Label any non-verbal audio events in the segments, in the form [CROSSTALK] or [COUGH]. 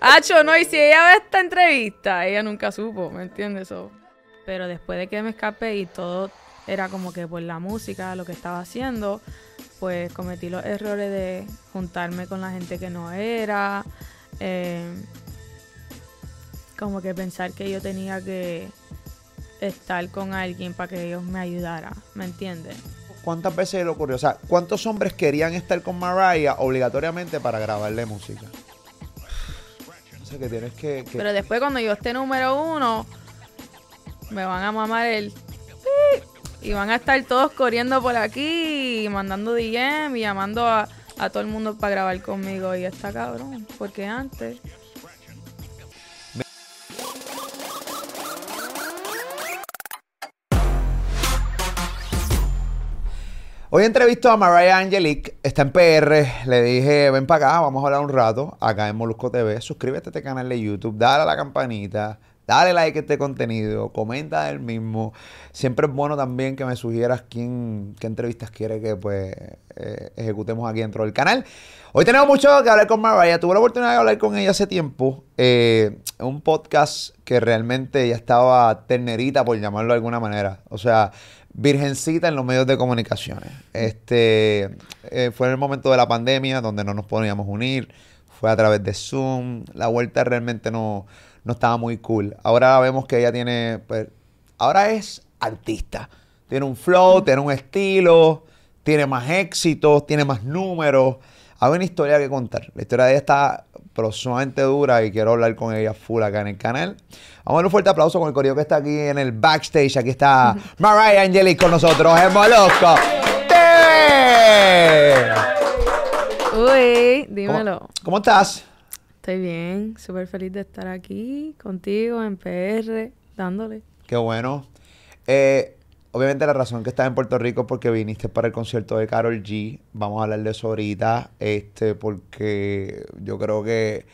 Hacho, no, y si ella ve esta entrevista, ella nunca supo, ¿me entiendes? eso? Pero después de que me escapé y todo era como que por la música, lo que estaba haciendo, pues cometí los errores de juntarme con la gente que no era, eh, como que pensar que yo tenía que estar con alguien para que ellos me ayudaran, ¿me entiendes? ¿Cuántas veces le ocurrió? O sea, ¿cuántos hombres querían estar con Mariah obligatoriamente para grabarle música? O sea, que tienes que... Pero después cuando yo esté número uno, me van a mamar el... Y van a estar todos corriendo por aquí, mandando DM y llamando a, a todo el mundo para grabar conmigo. Y está cabrón, porque antes... Hoy entrevisto a Mariah Angelique, está en PR, le dije, ven para acá, vamos a hablar un rato, acá en Molusco TV, suscríbete a este canal de YouTube, dale a la campanita, dale like a este contenido, comenta del mismo. Siempre es bueno también que me sugieras quién, qué entrevistas quiere que pues eh, ejecutemos aquí dentro del canal. Hoy tenemos mucho que hablar con Mariah, tuve la oportunidad de hablar con ella hace tiempo, eh, un podcast que realmente ya estaba ternerita, por llamarlo de alguna manera, o sea virgencita en los medios de comunicaciones. Este eh, fue en el momento de la pandemia donde no nos podíamos unir, fue a través de Zoom, la vuelta realmente no, no estaba muy cool. Ahora vemos que ella tiene, pues, ahora es artista, tiene un flow, tiene un estilo, tiene más éxitos, tiene más números. Hay una historia que contar. La historia de ella está pero sumamente dura y quiero hablar con ella full acá en el canal. Vamos a darle un fuerte aplauso con el coreo que está aquí en el backstage. Aquí está [LAUGHS] Mariah Angelique con nosotros en Molusco TV. Uy, ¿Cómo, dímelo. cómo estás? Estoy bien, súper feliz de estar aquí contigo en PR, dándole. Qué bueno. Eh, obviamente la razón que estás en Puerto Rico es porque viniste para el concierto de Carol G. Vamos a hablar de eso ahorita, este, porque yo creo que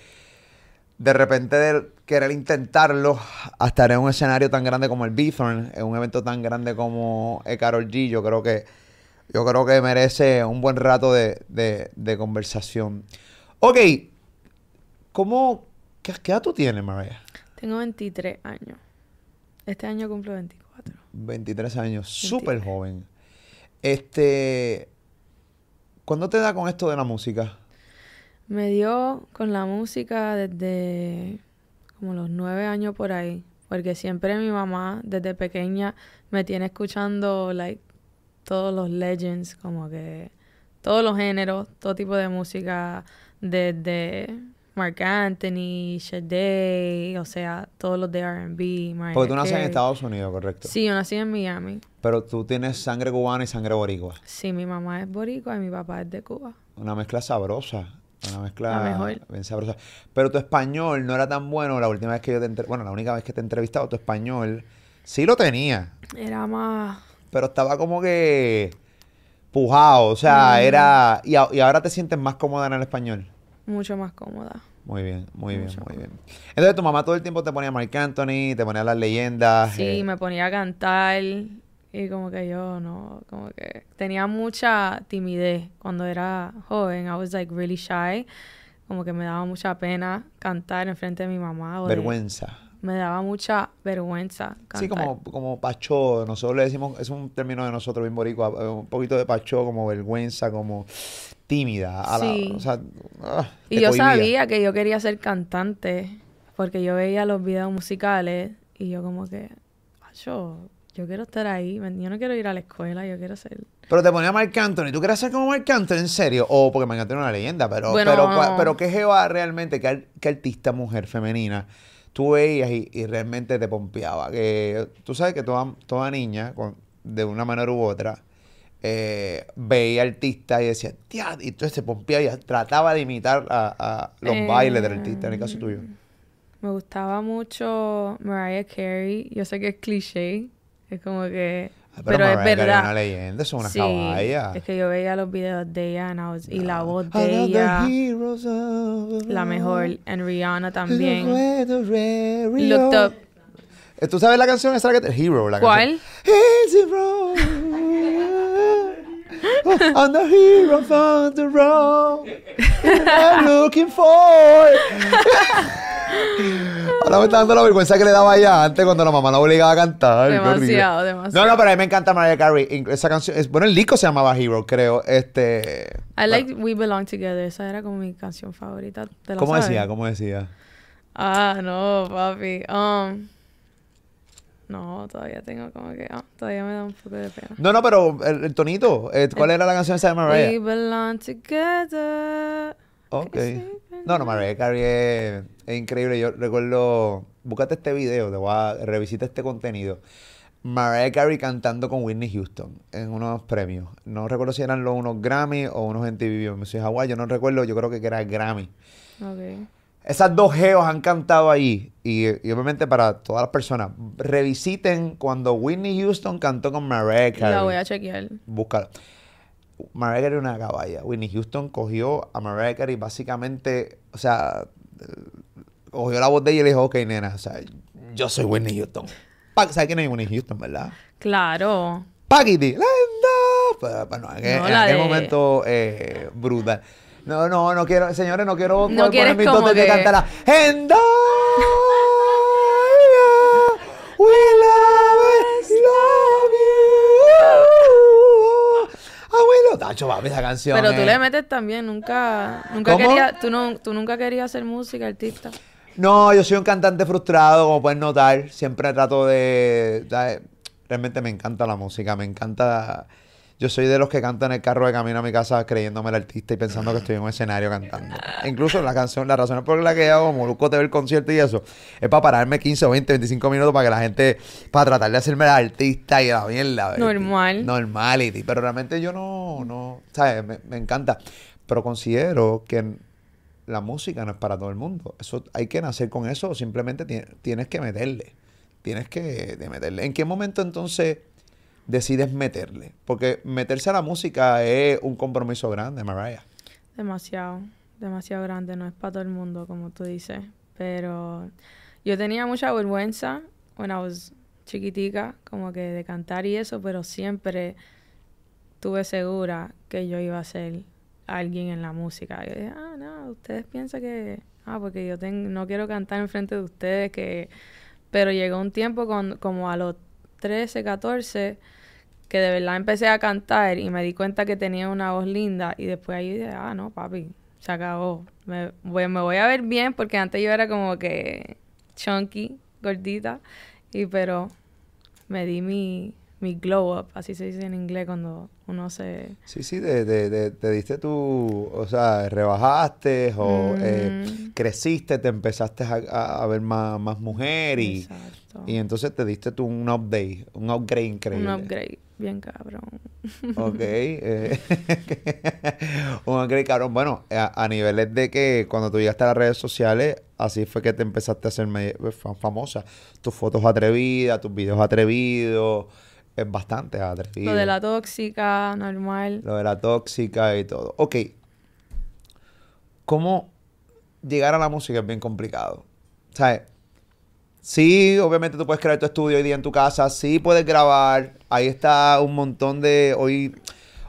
de repente de querer intentarlo, a estar en un escenario tan grande como el Bithorn, en un evento tan grande como el Carol G, yo creo que yo creo que merece un buen rato de, de- conversación. Ok, ¿cómo, qué, qué edad tú tienes, Mariah? Tengo 23 años. Este año cumplo 24. 23 años, súper joven. Este, ¿cuándo te da con esto de la música? Me dio con la música desde como los nueve años por ahí, porque siempre mi mamá desde pequeña me tiene escuchando like todos los legends, como que todos los géneros, todo tipo de música, desde Mark Anthony, Sade, o sea, todos los de R&B, Porque tú naces en. Estados Unidos, correcto. Sí, yo nací en Miami. Pero tú tienes sangre cubana y sangre boricua. Sí, mi mamá es boricua y mi papá es de Cuba. Una mezcla sabrosa. Una mezcla La mejor. bien sabrosa. Pero tu español no era tan bueno la última vez que yo te entre- Bueno, la única vez que te he entrevistado, tu español sí lo tenía. Era más Pero estaba como que pujado. O sea, Mm. era... Y, a- y ahora te sientes más cómoda en el español. Mucho más cómoda. Muy bien, muy bien, muy bien. Entonces tu mamá todo el tiempo te ponía Mark Anthony, te ponía las leyendas. Sí, eh, me ponía a cantar y como que yo no, como que tenía mucha timidez cuando era joven. I was like really shy. Como que me daba mucha pena cantar en frente de mi mamá. o de- vergüenza. Me daba mucha vergüenza cantar. Sí, como, como pacho, nosotros le decimos, es un término de nosotros bien boricua, eh, un poquito de pacho, como vergüenza, como tímida. a la- Sí. o sea, ah, Y yo cohibía. sabía que yo quería ser cantante porque yo veía los videos musicales y yo como que, yo, yo quiero estar ahí, yo no quiero ir a la escuela, yo quiero ser... Pero te ponía Marc Anthony, ¿tú querías ser como Marc Anthony en serio? O porque Marc Anthony es una leyenda, pero, Bueno, pero, pero ¿qué jeva realmente, qué, qué artista mujer femenina tú veías y, y realmente te pompeaba? Que tú sabes que toda, toda niña, con- de una manera u otra, eh, veía artistas y decía, tía, y entonces se pompeaba y trataba de imitar a, a los Eh, bailes del artista, en el caso tuyo. Me gustaba mucho Mariah Carey. Yo sé que es cliché. Es como que... Ah, pero es Mariah Carey verdad. una leyenda, es una sí, caballa. es que yo veía los videos de ella and was- y la voz I de ella, la mejor. En Rihanna también. Looked up. Eh, ¿Tú sabes la canción esa que Hero? La ¿Cuál? Canción? Easy road. [LAUGHS] I'm the hero from the road. And I looking for? [LAUGHS] Ahora me está dando la vergüenza que le daba ya antes cuando la mamá la obligaba a cantar. Demasiado, demasiado. No, no, pero a mí me encanta Mariah Carey. Esa canción, es, bueno, el disco se llamaba Hero, creo. Este. I like We Belong Together. Esa era como mi canción favorita. ¿Te la ¿Cómo sabes? decía? ¿Cómo decía? Ah, no, papi. Um, no, todavía tengo como que... ah, todavía me da un poco de pena. No, no, pero el, el tonito. eh, ¿Cuál era la canción esa de We Mariah? belong together. Ok. No, no, Mariah Carey es, es increíble. Yo recuerdo, búscate este video, te voy a revisita este contenido. Mariah Carey cantando con Whitney Houston en unos premios. No recuerdo si eran los unos Grammy o unos MTV Music Hawaii, yo no recuerdo, yo creo que era Grammy. Ok. Esas dos geos han cantado. Y, y obviamente para todas las personas, revisiten cuando Whitney Houston cantó con Mariah Carey. La voy a chequear. Búscala. Mariah Carey era una caballa. Whitney Houston cogió a Mariah Carey básicamente, o sea, cogió la voz de ella y le dijo, ok, nena, o sea, yo soy Whitney Houston. ¿Sabes quién es Whitney Houston, verdad? Claro. Paquiti, Linda. Pero, bueno, en, aquel- No, en aquel de- momento eh, brutal. No, no, no quiero, señores, no quiero No quieres mi como tote de que- cantar la I will always love you. Tacho, papi, esa canción. Pero tú le metes también, nunca... Nunca ¿Cómo? quería... Tú, no, tú nunca querías hacer música, artista. No, yo soy un cantante frustrado, como pueden notar. Siempre trato de, de- Realmente me encanta la música, me encanta... Yo soy de los que cantan en el carro de camino a mi casa creyéndome el artista y pensando que estoy en un escenario cantando. E incluso la canción, la razón por la que hago Molusco TV el concierto y eso, es para pararme 15 o 20, 25 minutos para que la gente, para tratar de hacerme el artista y la mierda. Normal. Normality. Pero realmente yo no, no, ¿sabes? Me, me encanta. Pero considero que la música no es para todo el mundo. Eso hay que nacer con eso o simplemente ti- tienes que meterle. Tienes que de meterle. ¿En qué momento entonces decides meterle? Porque meterse a la música es un compromiso grande, Mariah. Demasiado, demasiado grande, no es para todo el mundo, como tú dices. Pero yo tenía mucha vergüenza cuando chiquitica, como que de cantar y eso, pero siempre tuve segura que yo iba a ser alguien en la música. Yo dije, ah, no, ustedes piensan que, ah, porque yo ten- no quiero cantar enfrente de ustedes, que... Pero llegó un tiempo con, como a los 13, 14, que de verdad empecé a cantar y me di cuenta que tenía una voz linda y después ahí dije, ah, no, papi, se acabó. Me voy, me voy a ver bien porque antes yo era como que chunky, gordita, y pero me di mi, mi glow up, así se dice en inglés cuando uno se... Sí, sí, de, de- de- te diste tu, o sea, rebajaste o eh, creciste, te empezaste a, a- ver más, más mujer y, Exacto. y entonces te diste tú un update, un upgrade increíble. Un upgrade, bien cabrón. Ok. [LAUGHS] eh, [LAUGHS] un upgrade, cabrón. Bueno, a, a niveles de que cuando tú llegaste a las redes sociales, así fue que te empezaste a hacer fa- famosa. Tus fotos atrevidas, tus videos atrevidos, es bastante atrevido. Lo de la tóxica, normal. Lo de la tóxica y todo. Ok. ¿Cómo llegar a la música es bien complicado? ¿Sabes? Sí, obviamente tú puedes crear tu estudio hoy día en tu casa. Sí puedes grabar. Ahí está un montón de... Hoy,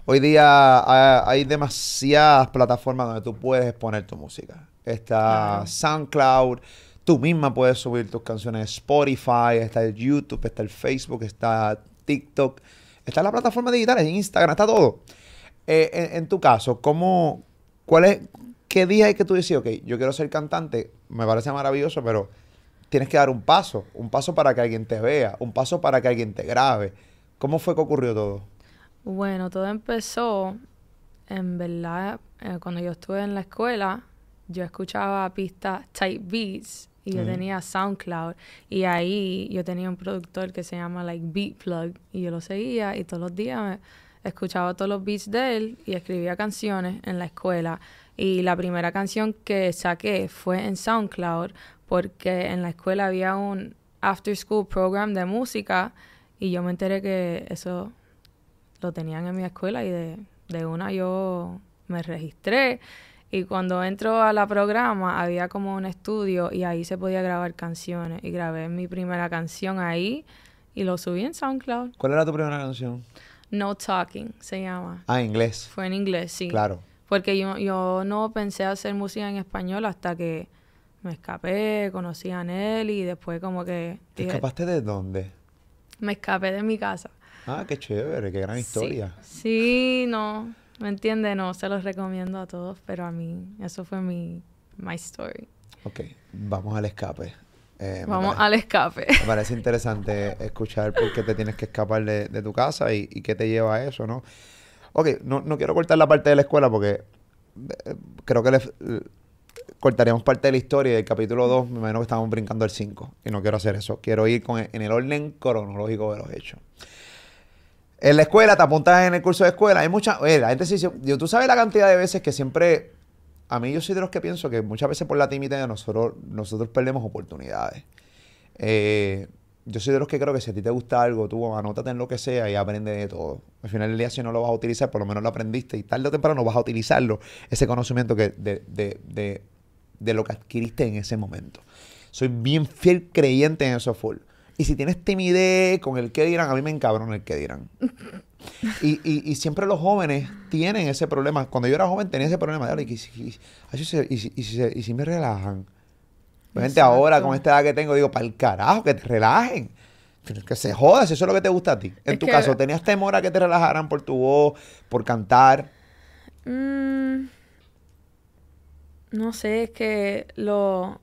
hoy día ha- hay demasiadas plataformas donde tú puedes exponer tu música. Está. SoundCloud. Tú misma puedes subir tus canciones a Spotify. Está el YouTube, está el Facebook, está TikTok. Está la plataforma digitales, Instagram, está todo. Eh, en, en tu caso, ¿cómo, cuál es, qué día es que tú dices, ok, yo quiero ser cantante, me parece maravilloso, pero tienes que dar un paso, un paso para que alguien te vea, un paso para que alguien te grabe. ¿Cómo fue que ocurrió todo? Bueno, todo empezó, en verdad, eh, cuando yo estuve en la escuela, yo escuchaba pistas type beats y yo tenía SoundCloud y ahí yo tenía un productor que se llama like Beat Plug y yo lo seguía y todos los días me escuchaba todos los beats de él y escribía canciones en la escuela. Y la primera canción que saqué fue en SoundCloud porque en la escuela había un after school program de música y yo me enteré que eso lo tenían en mi escuela y de, de una yo me registré y cuando entro a la programa había como un estudio y ahí se podía grabar canciones y grabé mi primera canción ahí y lo subí en SoundCloud. ¿Cuál era tu primera canción? No Talking se llama. Ah, inglés. Fue en inglés, sí. Claro. Porque yo, yo no pensé hacer música en español hasta que me escapé, conocí a Nelly y después como que... ¿Te dije, escapaste de dónde? me escapé de mi casa. Ah, qué chévere, qué gran historia. Sí, no, ¿me entiendes? No, se los recomiendo a todos, pero a mí, eso fue mi, my story. Ok, vamos al escape. Eh, Vamos al escape. Me parece interesante escuchar por qué te tienes que escapar de, de tu casa y, y qué te lleva a eso, ¿no? Ok, no, no quiero cortar la parte de la escuela porque eh, creo que le, eh, cortaríamos parte de la historia del capítulo 2, me imagino que estamos brincando al 5 y no quiero hacer eso. Quiero ir con, en el orden cronológico de los hechos. En la escuela, te apuntas en el curso de escuela, hay mucha... oye, la gente sí- yo, tú sabes la cantidad de veces que siempre... A mí yo soy de los que pienso que muchas veces por la timidez nosotros, nosotros perdemos oportunidades. Eh, yo soy de los que creo que si a ti te gusta algo, tú anótate en lo que sea y aprende de todo. Al final del día, si no lo vas a utilizar, por lo menos lo aprendiste y tarde o temprano vas a utilizarlo, ese conocimiento que de, de, de, de lo que adquiriste en ese momento. Soy bien fiel creyente en eso full. Y si tienes timidez con el que dirán, a mí me encabrona el que dirán. Y, y, y siempre los jóvenes tienen ese problema. Cuando yo era joven tenía ese problema. de, "Ay, y, si- y- si- me relajan. Gente, ahora con esta edad que tengo, digo, para el carajo, que te relajen. Que se joda, si eso es lo que te gusta a ti. En Es tu que- caso, ¿tenías temor a que te relajaran por tu voz, por cantar? Mm, no sé, es que lo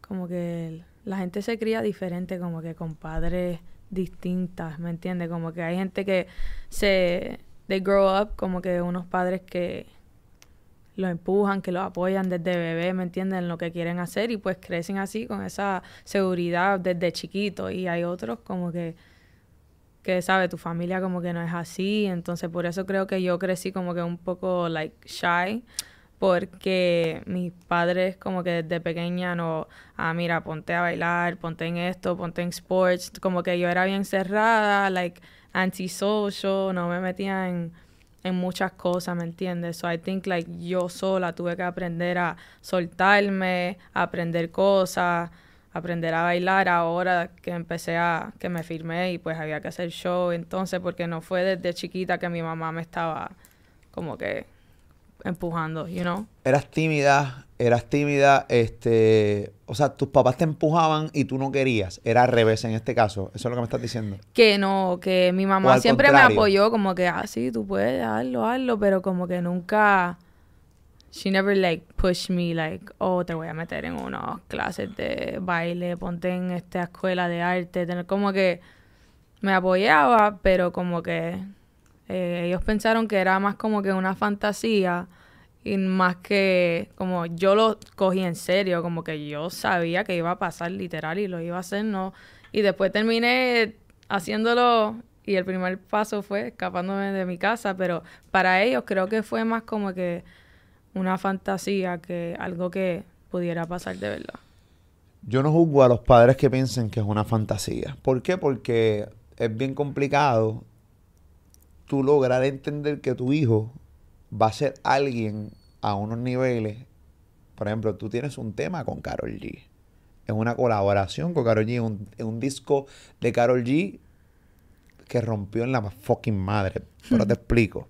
como que el- la gente se cría diferente, como que con padres distintas, ¿me entiendes? Como que hay gente que se they grow up como que unos padres que los empujan, que los apoyan desde bebé, ¿me entienden? En lo que quieren hacer y pues crecen así con esa seguridad desde chiquito y hay otros como que que sabe tu familia como que no es así, entonces por eso creo que yo crecí como que un poco like shy porque mis padres como que desde pequeña no, ah mira, ponte a bailar, ponte en esto, ponte en sports, como que yo era bien cerrada, like antisocial, no me metía en en muchas cosas, ¿me entiendes? So I think like yo sola tuve que aprender a soltarme, a aprender cosas, aprender a bailar ahora que empecé a, que me firmé y pues había que hacer show, entonces porque no fue desde chiquita que mi mamá me estaba como que empujando, you know? Eras tímida, eras tímida, este... O sea, tus papás te empujaban y tú no querías. Era al revés en este caso. Eso es lo que me estás diciendo. Que no, que mi mamá siempre me contrario. apoyó como que, ah, sí, tú puedes, hazlo, hazlo, pero como que nunca, she never like pushed me like, oh, te voy a meter en unas clases de baile, ponte en esta escuela de arte, tener como que me apoyaba, pero como que eh, ellos pensaron que era más como que una fantasía y más que como yo lo cogí en serio, como que yo sabía que iba a pasar literal y lo iba a hacer, no. Y después terminé haciéndolo y el primer paso fue escapándome de mi casa, pero para ellos creo que fue más como que una fantasía que algo que pudiera pasar de verdad. Yo no juzgo a los padres que piensen que es una fantasía. ¿Por qué? Porque es bien complicado tú lograr entender que tu hijo va a ser alguien a unos niveles. Por ejemplo, tú tienes un tema con Carol G. Es una colaboración con Carol G. Un, un disco de Carol G que rompió en la fucking madre. Pero te [LAUGHS] explico.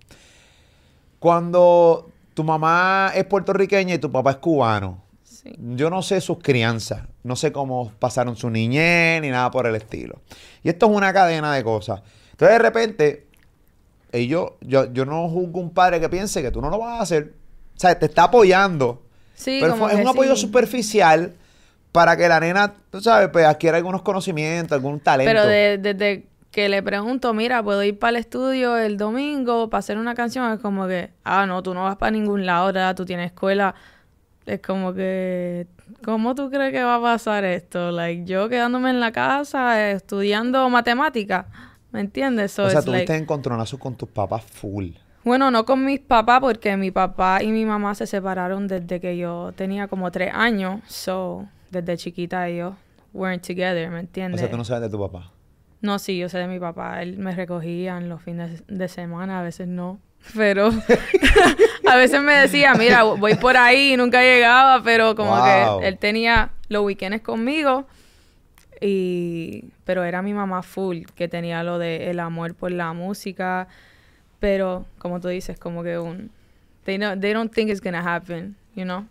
Cuando tu mamá es puertorriqueña y tu papá es cubano, Sí. yo no sé sus crianzas, no sé cómo pasaron su niñez ni nada por el estilo. Y esto es una cadena de cosas. Entonces de repente, eh, yo, yo, yo no juzgo un padre que piense que tú no lo vas a hacer. O sea, te está apoyando. Sí, pero como fue- es que un apoyo sí. superficial para que la nena, tú sabes, pues adquiera algunos conocimientos, algún talento. Pero de- desde que le pregunto, mira, ¿puedo ir para el estudio el domingo para hacer una canción? Es como que, ah, no, tú no vas para ningún lado, ¿verdad? Tú tienes escuela. Es como que, ¿cómo tú crees que va a pasar esto? Like, yo quedándome en la casa eh, estudiando matemática, ¿me entiendes? So o sea, it's tuviste like- encontronazos con tus papás full. bueno, no con mis papás, porque mi papá y mi mamá se separaron desde que yo tenía como tres años. So, desde chiquita ellos weren't together, ¿me O entiendes? sea, tú no sabes de tu papá. No, sí, yo sé de mi papá. Él me recogía en los fines de semana, a veces no. [LAUGHS] Pero [LAUGHS] a veces me decía, mira, voy por ahí y nunca llegaba, pero como Wow. que él tenía los weekends conmigo. Y, pero era mi mamá full, que tenía lo de el amor por la música. Pero, como tú dices, como que un they know they don't think it's gonna happen, you know.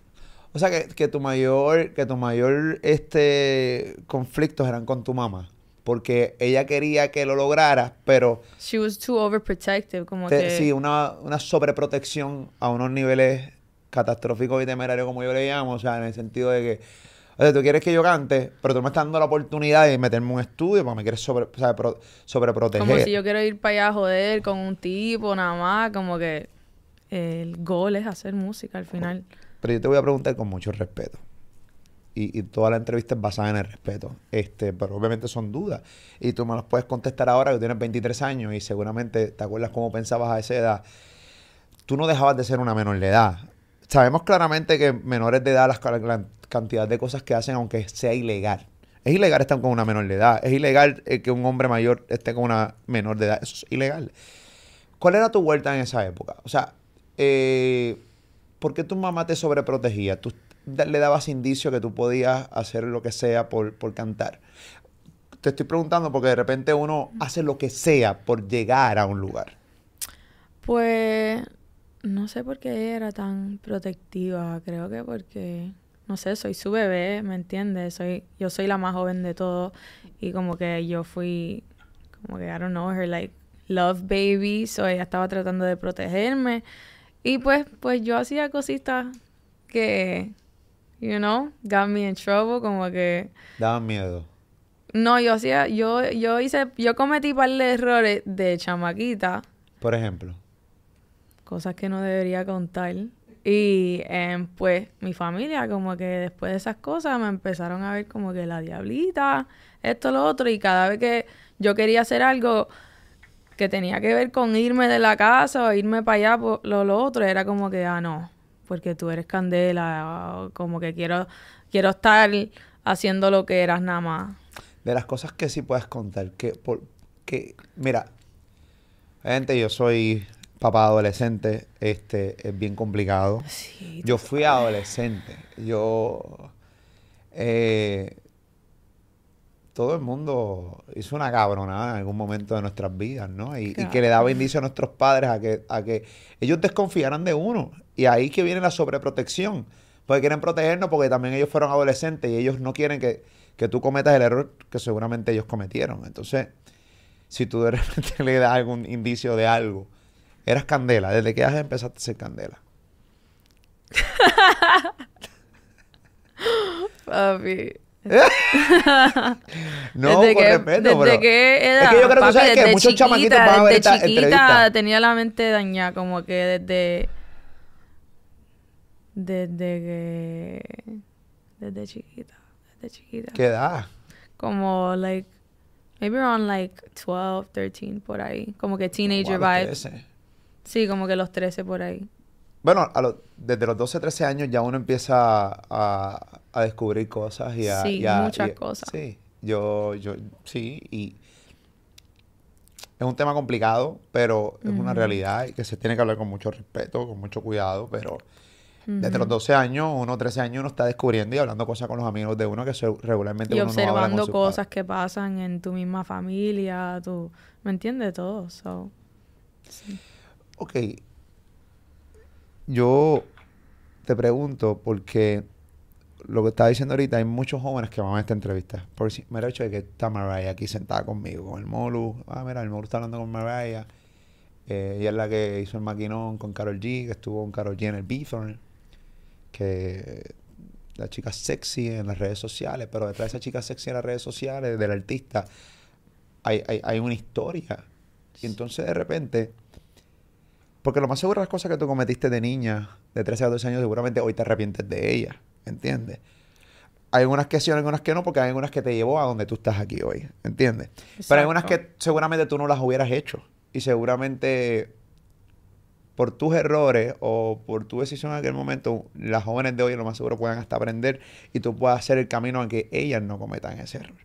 O sea que, que tu mayor, que tu mayor este conflictos eran con tu mamá. Porque ella quería que lo lograras, pero She was too overprotective, como te- que sí, una, una sobreprotección a unos niveles catastróficos y temerarios, como yo le llamo. O sea, en el sentido de que, oye, tú quieres que yo cante, pero tú me estás dando la oportunidad de meterme en un estudio, porque me quieres sobre, o sea, pro- sobreproteger. como si yo quiero ir para allá a joder con un tipo nada más, como que el goal es hacer música al final. Pero yo te voy a preguntar con mucho respeto. Y, y toda la entrevista es basada en el respeto. Este, pero obviamente son dudas. Y tú me las puedes contestar ahora que tienes 23 años y seguramente te acuerdas cómo pensabas a esa edad. Tú no dejabas de ser una menor de edad. Sabemos claramente que menores de edad, las la cantidad de cosas que hacen, aunque sea ilegal. Es ilegal estar con una menor de edad. Es ilegal eh, que un hombre mayor esté con una menor de edad. Eso es ilegal. ¿Cuál era tu vuelta en esa época? O sea, eh, ¿por qué tu mamá te sobreprotegía? Tú le dabas indicio que tú podías hacer lo que sea por, por cantar. Te estoy preguntando porque de repente uno hace lo que sea por llegar a un lugar. Pues no sé por qué era tan protectiva, creo que porque no sé, soy su bebé, ¿me entiendes? Soy yo soy la más joven de todos y como que yo fui como que I don't know her like love baby, so ella estaba tratando de protegerme y pues pues yo hacía cositas que you know, got me in trouble, como que Daban miedo. no, yo hacía yo yo hice yo cometí par de errores de chamaquita Por ejemplo. cosas que no debería contar. Y em, pues mi familia, como que después de esas cosas, me empezaron a ver como que la diablita, esto, lo otro. Y cada vez que yo quería hacer algo que tenía que ver con irme de la casa o irme para allá, por lo, lo otro, era como que, ah, no, porque tú eres candela, como que quiero, quiero estar haciendo lo que eras nada más. De las cosas que sí puedes contar, que, por, que mira, gente, yo soy papá adolescente, este, es bien complicado. Sí, Yo fui adolescente. Yo. eh, todo el mundo hizo una cabronada en algún momento de nuestras vidas, ¿no? Y, y que le daba indicio a nuestros padres a que, a que ellos desconfiaran de uno. Y ahí que viene la sobreprotección. Porque quieren protegernos porque también ellos fueron adolescentes y ellos no quieren que, que tú cometas el error que seguramente ellos cometieron. Entonces, si tú de repente [LAUGHS] le das algún indicio de algo, eras candela. ¿Desde qué edad empezaste a ser candela? [LAUGHS] papi. [LAUGHS] No, desde con que, respeto, desde pero... que era, es que yo creo que tú papi, sabes que muchos chamaquitos chiquita, van a ver esta chiquita entrevista. tenía la mente dañada, como que desde desde que desde chiquita, desde chiquita. ¿Qué edad? Como like maybe around like 12, 13 por ahí, como que teenager Wow, Sí, como que los 13 por ahí. Bueno, a los- desde los 12, 13 años ya uno empieza a, a descubrir cosas y a... Sí, y a- muchas y- cosas. Sí, yo, yo, sí, y es un tema complicado, pero es una realidad y que se tiene que hablar con mucho respeto, con mucho cuidado, pero desde los Ujú. 12 años, uno 13 años, uno está descubriendo y hablando cosas con los amigos de uno que se- regularmente Y uno no habla con observando sus cosas padres. que pasan en tu misma familia, tú, ¿me entiendes? Todo, so, sí. Ok. Yo te pregunto porque lo que estaba diciendo ahorita, hay muchos jóvenes que van a esta entrevista. Por si, mira el hecho de que está Mariah aquí sentada conmigo, con el Molu. Ah, mira, el Molu está hablando con Mariah. Eh, ella es la que hizo el maquinón con Carol G, que estuvo con Carol G en el Bithorn. Que la chica sexy en las redes sociales, pero detrás de esa chica sexy en las redes sociales, del artista, hay, hay, hay una historia. Y entonces de repente, porque lo más seguro las cosas que tú cometiste de niña, de 13 a 12 años, seguramente hoy te arrepientes de ellas, ¿entiendes? Hay algunas que sí, hay algunas que no, porque hay algunas que te llevó a donde tú estás aquí hoy, ¿entiendes? Pero hay algunas que seguramente tú no las hubieras hecho. Y seguramente por tus errores o por tu decisión en aquel momento, las jóvenes de hoy lo más seguro puedan hasta aprender y tú puedas hacer el camino a que ellas no cometan ese error.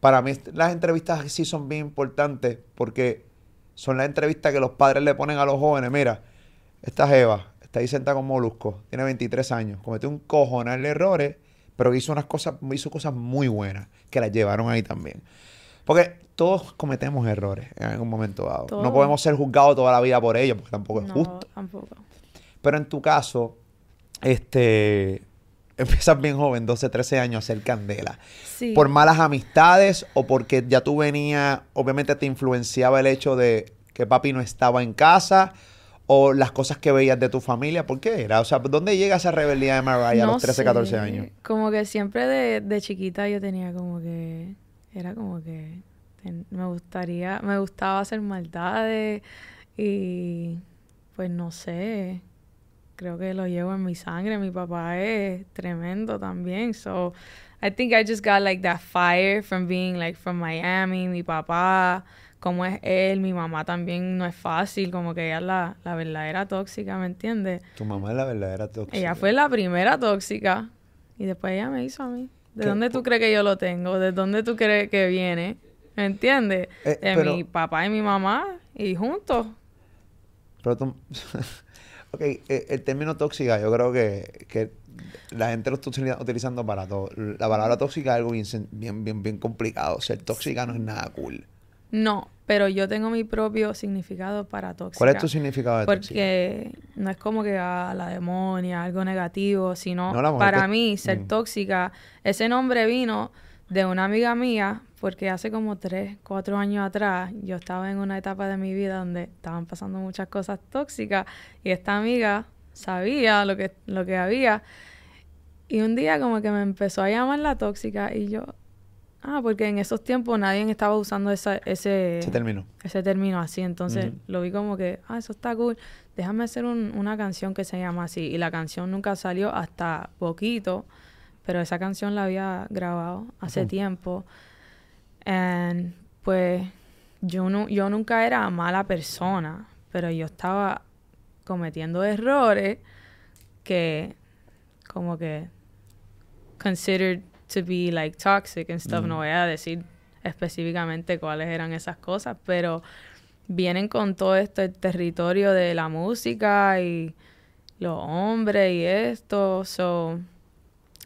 Para mí las entrevistas sí son bien importantes porque son las entrevistas que los padres le ponen a los jóvenes. Mira, esta Jeva está ahí sentada con Molusco, tiene 23 años, cometió un cojonal de errores, pero hizo unas cosas, hizo cosas muy buenas que las llevaron ahí también. Porque todos cometemos errores en algún momento dado. No podemos ser juzgados toda la vida por ellos, porque tampoco es no, justo. tampoco. Pero en tu caso, este, empiezas bien joven, 12, 13 años, a hacer candela. Sí. ¿Por malas amistades o porque ya tú venías, obviamente te influenciaba el hecho de que papi no estaba en casa? ¿O las cosas que veías de tu familia? ¿Por qué era? O sea, ¿dónde llega esa rebeldía de Mariah a los 13, sé, 14 años? Como que siempre de, de chiquita yo tenía como que... Era como que... me gustaría... Me gustaba hacer maldades y... Pues no sé. Creo que lo llevo en mi sangre. Mi papá es tremendo también. So, I think I just got like that fire from being like from Miami. Mi papá, como es él, mi mamá también no es fácil. Como que ella es la, la verdadera tóxica, ¿me entiendes? Tu mamá es la verdadera tóxica. Ella fue la primera tóxica y después ella me hizo a mí. ¿De dónde tú crees que yo lo tengo? ¿De dónde tú crees que viene? ¿Me entiendes? Eh, de pero- mi papá y mi mamá y juntos. Pero tú... [LAUGHS] ok, eh, el término tóxica yo creo que, que la gente lo está utili- utilizando para todo. La palabra tóxica es algo bien, bien, bien, bien complicado. Ser tóxica no es nada cool. No, pero yo tengo mi propio significado para tóxica. ¿Cuál es tu significado de tóxica? Porque no es como que a la demonia, algo negativo, sino No, para que- mí ser Mm. tóxica, ese nombre vino de una amiga mía, porque hace como tres, cuatro años atrás yo estaba en una etapa de mi vida donde estaban pasando muchas cosas tóxicas y esta amiga sabía lo que, lo que había y un día como que me empezó a llamar la tóxica y yo, ah, porque en esos tiempos nadie estaba usando esa, ese, Se terminó. ese término así. Entonces lo vi como que, ah, eso está cool. Déjame hacer un- una canción que se llama así. Y la canción nunca salió hasta poquito, pero esa canción la había grabado hace tiempo. And pues yo, no, yo nunca era mala persona, pero yo estaba cometiendo errores que como que considered to be like toxic and stuff. No voy a decir específicamente cuáles eran esas cosas, pero vienen con todo esto, el territorio de la música y los hombres y esto. So,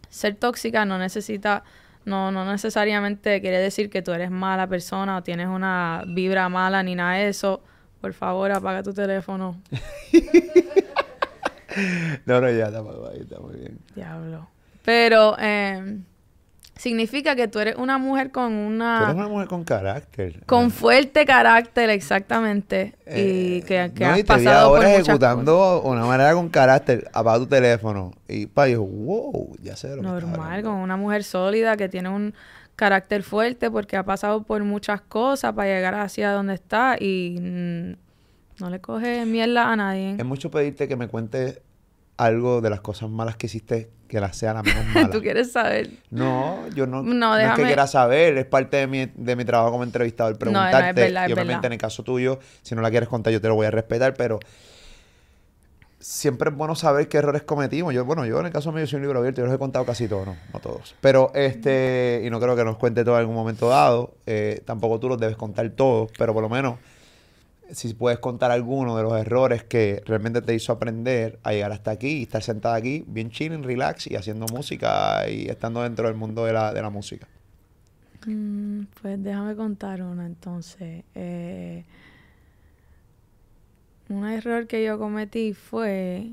ser tóxica no necesita, no, no necesariamente quiere decir que tú eres mala persona o tienes una vibra mala ni nada de eso. Por favor, apaga tu teléfono. [LAUGHS] No, no, ya está, ahí está muy bien. Diablo. Pero eh, significa que tú eres una mujer con Tú eres una... una mujer con carácter. Con fuerte carácter, exactamente. y Eh, que, que no, has y te pasado por ahora muchas ejecutando una manera con carácter. Apaga tu teléfono. Y pa, yo, wow, ya sé lo Normal, con una mujer sólida que tiene un carácter fuerte porque ha pasado por muchas cosas para llegar hacia donde está y mm, no le coge mierda a nadie. Es mucho pedirte que me cuentes algo de las cosas malas que hiciste que las sea la menos [LAUGHS] mala. ¿Tú quieres saber? No, yo no, No, no es que quiera saber, es parte de mi, de mi trabajo como entrevistador No, no, es preguntarte. verdad, es y obviamente verdad. en el caso tuyo, si no la quieres contar, yo te lo voy a respetar, pero siempre es bueno saber qué errores cometimos. Yo, bueno, yo en el caso mío soy un libro abierto, yo los he contado casi todos, no, no todos. Pero este, y no creo que nos cuente todo en algún momento dado. eh, tampoco tú los debes contar todos, pero por lo menos si puedes contar alguno de los errores que realmente te hizo aprender a llegar hasta aquí y estar sentada aquí, bien chilling, relax y haciendo música y estando dentro del mundo de la, de la música. Mm, pues déjame contar una entonces. Eh, un error que yo cometí fue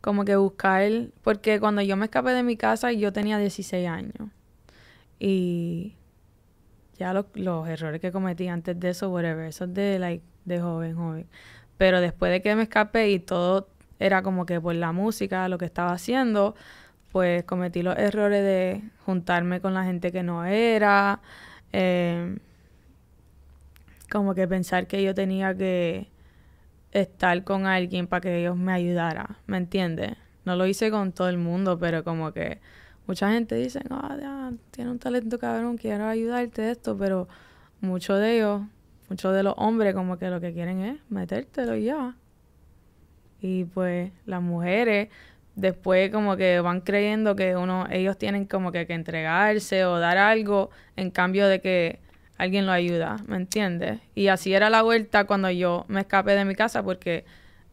como que buscar, porque cuando yo me escapé de mi casa yo tenía 16 años y ya los, errores que cometí antes de eso, whatever, eso es de, like, de joven, joven. Pero después de que me escapé y todo era como que por la música, lo que estaba haciendo, pues cometí los errores de juntarme con la gente que no era, eh, como que pensar que yo tenía que estar con alguien para que ellos me ayudaran, ¿me entiendes? No lo hice con todo el mundo, pero como que mucha gente dice, ah, ya, tiene un talento cabrón, quiero ayudarte de esto, pero muchos de ellos, muchos de los hombres como que lo que quieren es metértelo ya. Y pues las mujeres después como que van creyendo que uno, ellos tienen como que, que entregarse o dar algo en cambio de que alguien lo ayuda, ¿me entiendes? Y así era la vuelta cuando yo me escapé de mi casa porque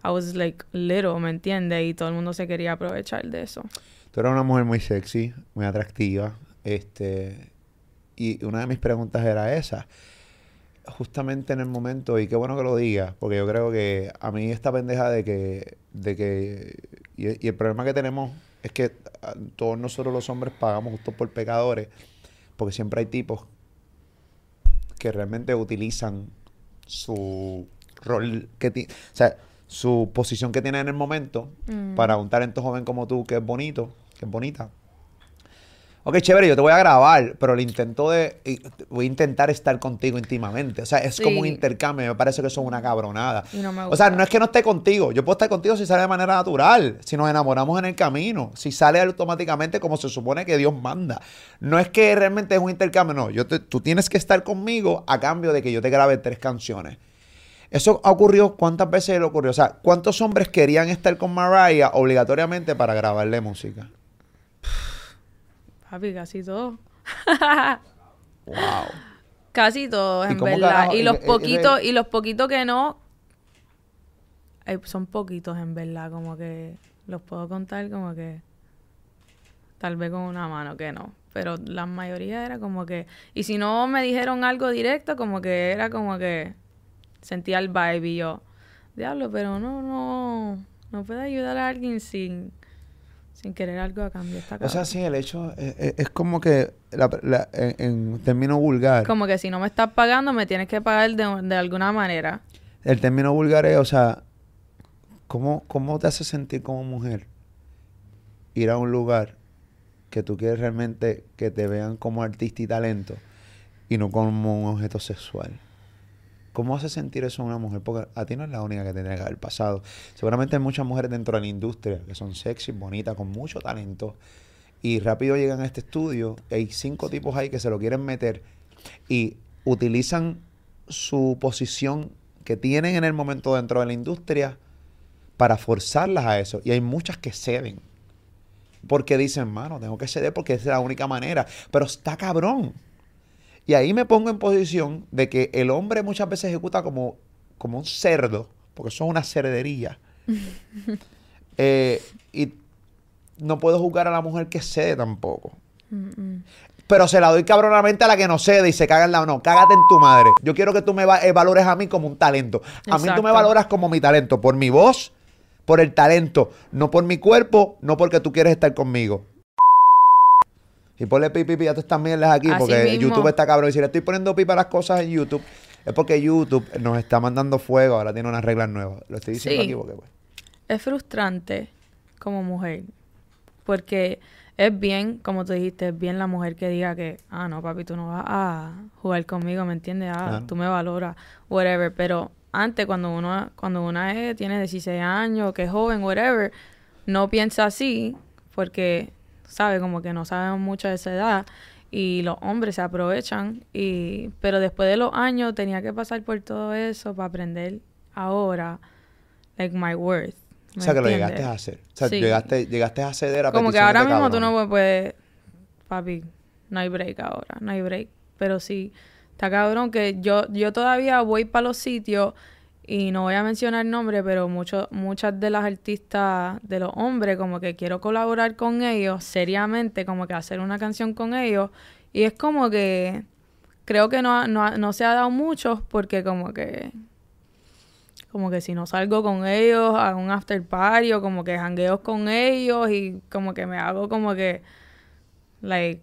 I was like little, ¿me entiendes? Y todo el mundo se quería aprovechar de eso. Tú eres una mujer muy sexy, muy atractiva, este, y una de mis preguntas era esa. justamente en el momento, y qué bueno que lo digas, porque yo creo que a mí esta pendeja de que, de que, y, y el problema que tenemos es que ah, todos nosotros los hombres pagamos justo por pecadores, porque siempre hay tipos que realmente utilizan su rol que tiene, o sea, su posición que tiene en el momento Mm. para un talento joven como tú, que es bonito, que es bonita. Ok, chévere, yo te voy a grabar, pero el intento de. Voy a intentar estar contigo íntimamente. O sea, es como un intercambio. Me parece que eso es una cabronada. Y no me o sea, gusta. no es que no esté contigo. Yo puedo estar contigo si sale de manera natural. Si nos enamoramos en el camino. Si sale automáticamente como se supone que Dios manda. No es que realmente es un intercambio. No, yo te- tú tienes que estar conmigo a cambio de que yo te grabe tres canciones. Eso ha ocurrido, ¿cuántas veces le ocurrió? O sea, ¿cuántos hombres querían estar con Mariah obligatoriamente para grabarle música? Papi, casi todo. [LAUGHS] Wow. Casi todos, ¿Y en verdad. carajo? Y los poquitos, y los poquitos que no, son poquitos en verdad, como que los puedo contar como que tal vez con una mano que no. Pero la mayoría era como que, y si no me dijeron algo directo, como que era como que sentía el vibe y yo, diablo, pero no, no, no puedo ayudar a alguien sin, sin querer algo a cambio. Está O sea, sí, el hecho es, es- es como que, la- la- en, en término vulgar, Como que si no me estás pagando, me tienes que pagar de, de alguna manera. el término vulgar es, o sea, ¿cómo, ¿cómo te hace sentir como mujer ir a un lugar que tú quieres realmente que te vean como artista y talento y no como un objeto sexual? ¿Cómo hace sentir eso a una mujer? Porque a ti no es la única que tiene que haber pasado. Seguramente hay muchas mujeres dentro de la industria que son sexy, bonitas, con mucho talento. Y rápido llegan a este estudio. hay cinco tipos ahí que se lo quieren meter. Y utilizan su posición que tienen en el momento dentro de la industria para forzarlas a eso. Y hay muchas que ceden. Porque dicen, mano, tengo que ceder porque es la única manera. Pero está cabrón. Y ahí me pongo en posición de que el hombre muchas veces ejecuta como, como un cerdo, porque es una cerdería. [LAUGHS] Eh, y no puedo juzgar a la mujer que cede tampoco. Mm, mm. Pero se la doy cabronamente a la que no cede y se caga en la... No, cágate en tu madre. Yo quiero que tú me va- eh, valores a mí como un talento. A mí tú me valoras como mi talento, por mi voz, por el talento, no por mi cuerpo, no porque tú quieres estar conmigo. Y ponle pipi pi a todas estas mierdas aquí, Así porque mismo. YouTube está cabrón. Y si le estoy poniendo pipa a las cosas en YouTube, es porque YouTube nos está mandando fuego, ahora tiene unas reglas nuevas. Lo estoy diciendo Sí. aquí porque, pues. Es frustrante como mujer. Porque es bien, como tú dijiste, es bien la mujer que diga que, ah, no, papi, tú no vas a jugar conmigo, ¿me entiendes? Ah, Claro. tú me valoras, whatever. Pero antes, cuando uno, cuando una es, tiene 16 años, que es joven, whatever, no piensa así, porque, sabe, como que no sabemos mucho de esa edad. Y los hombres se aprovechan. y Pero después de los años tenía que pasar por todo eso para aprender ahora, like, my worth. O ¿me sea, que lo entiendes? llegaste a hacer. O sea, Sí. llegaste, llegaste a ceder a Como que ahora mismo tú no puedes, papi, no hay break ahora, no hay break. Pero sí, está cabrón que yo, yo todavía voy para los sitios y no voy a mencionar nombres, pero mucho, muchas de las artistas de los hombres, como que quiero colaborar con ellos seriamente, como que hacer una canción con ellos. Y es como que creo que no, no, no se ha dado mucho porque como que como que si no salgo con ellos a un after party o como que jangueos con ellos y como que me hago como que like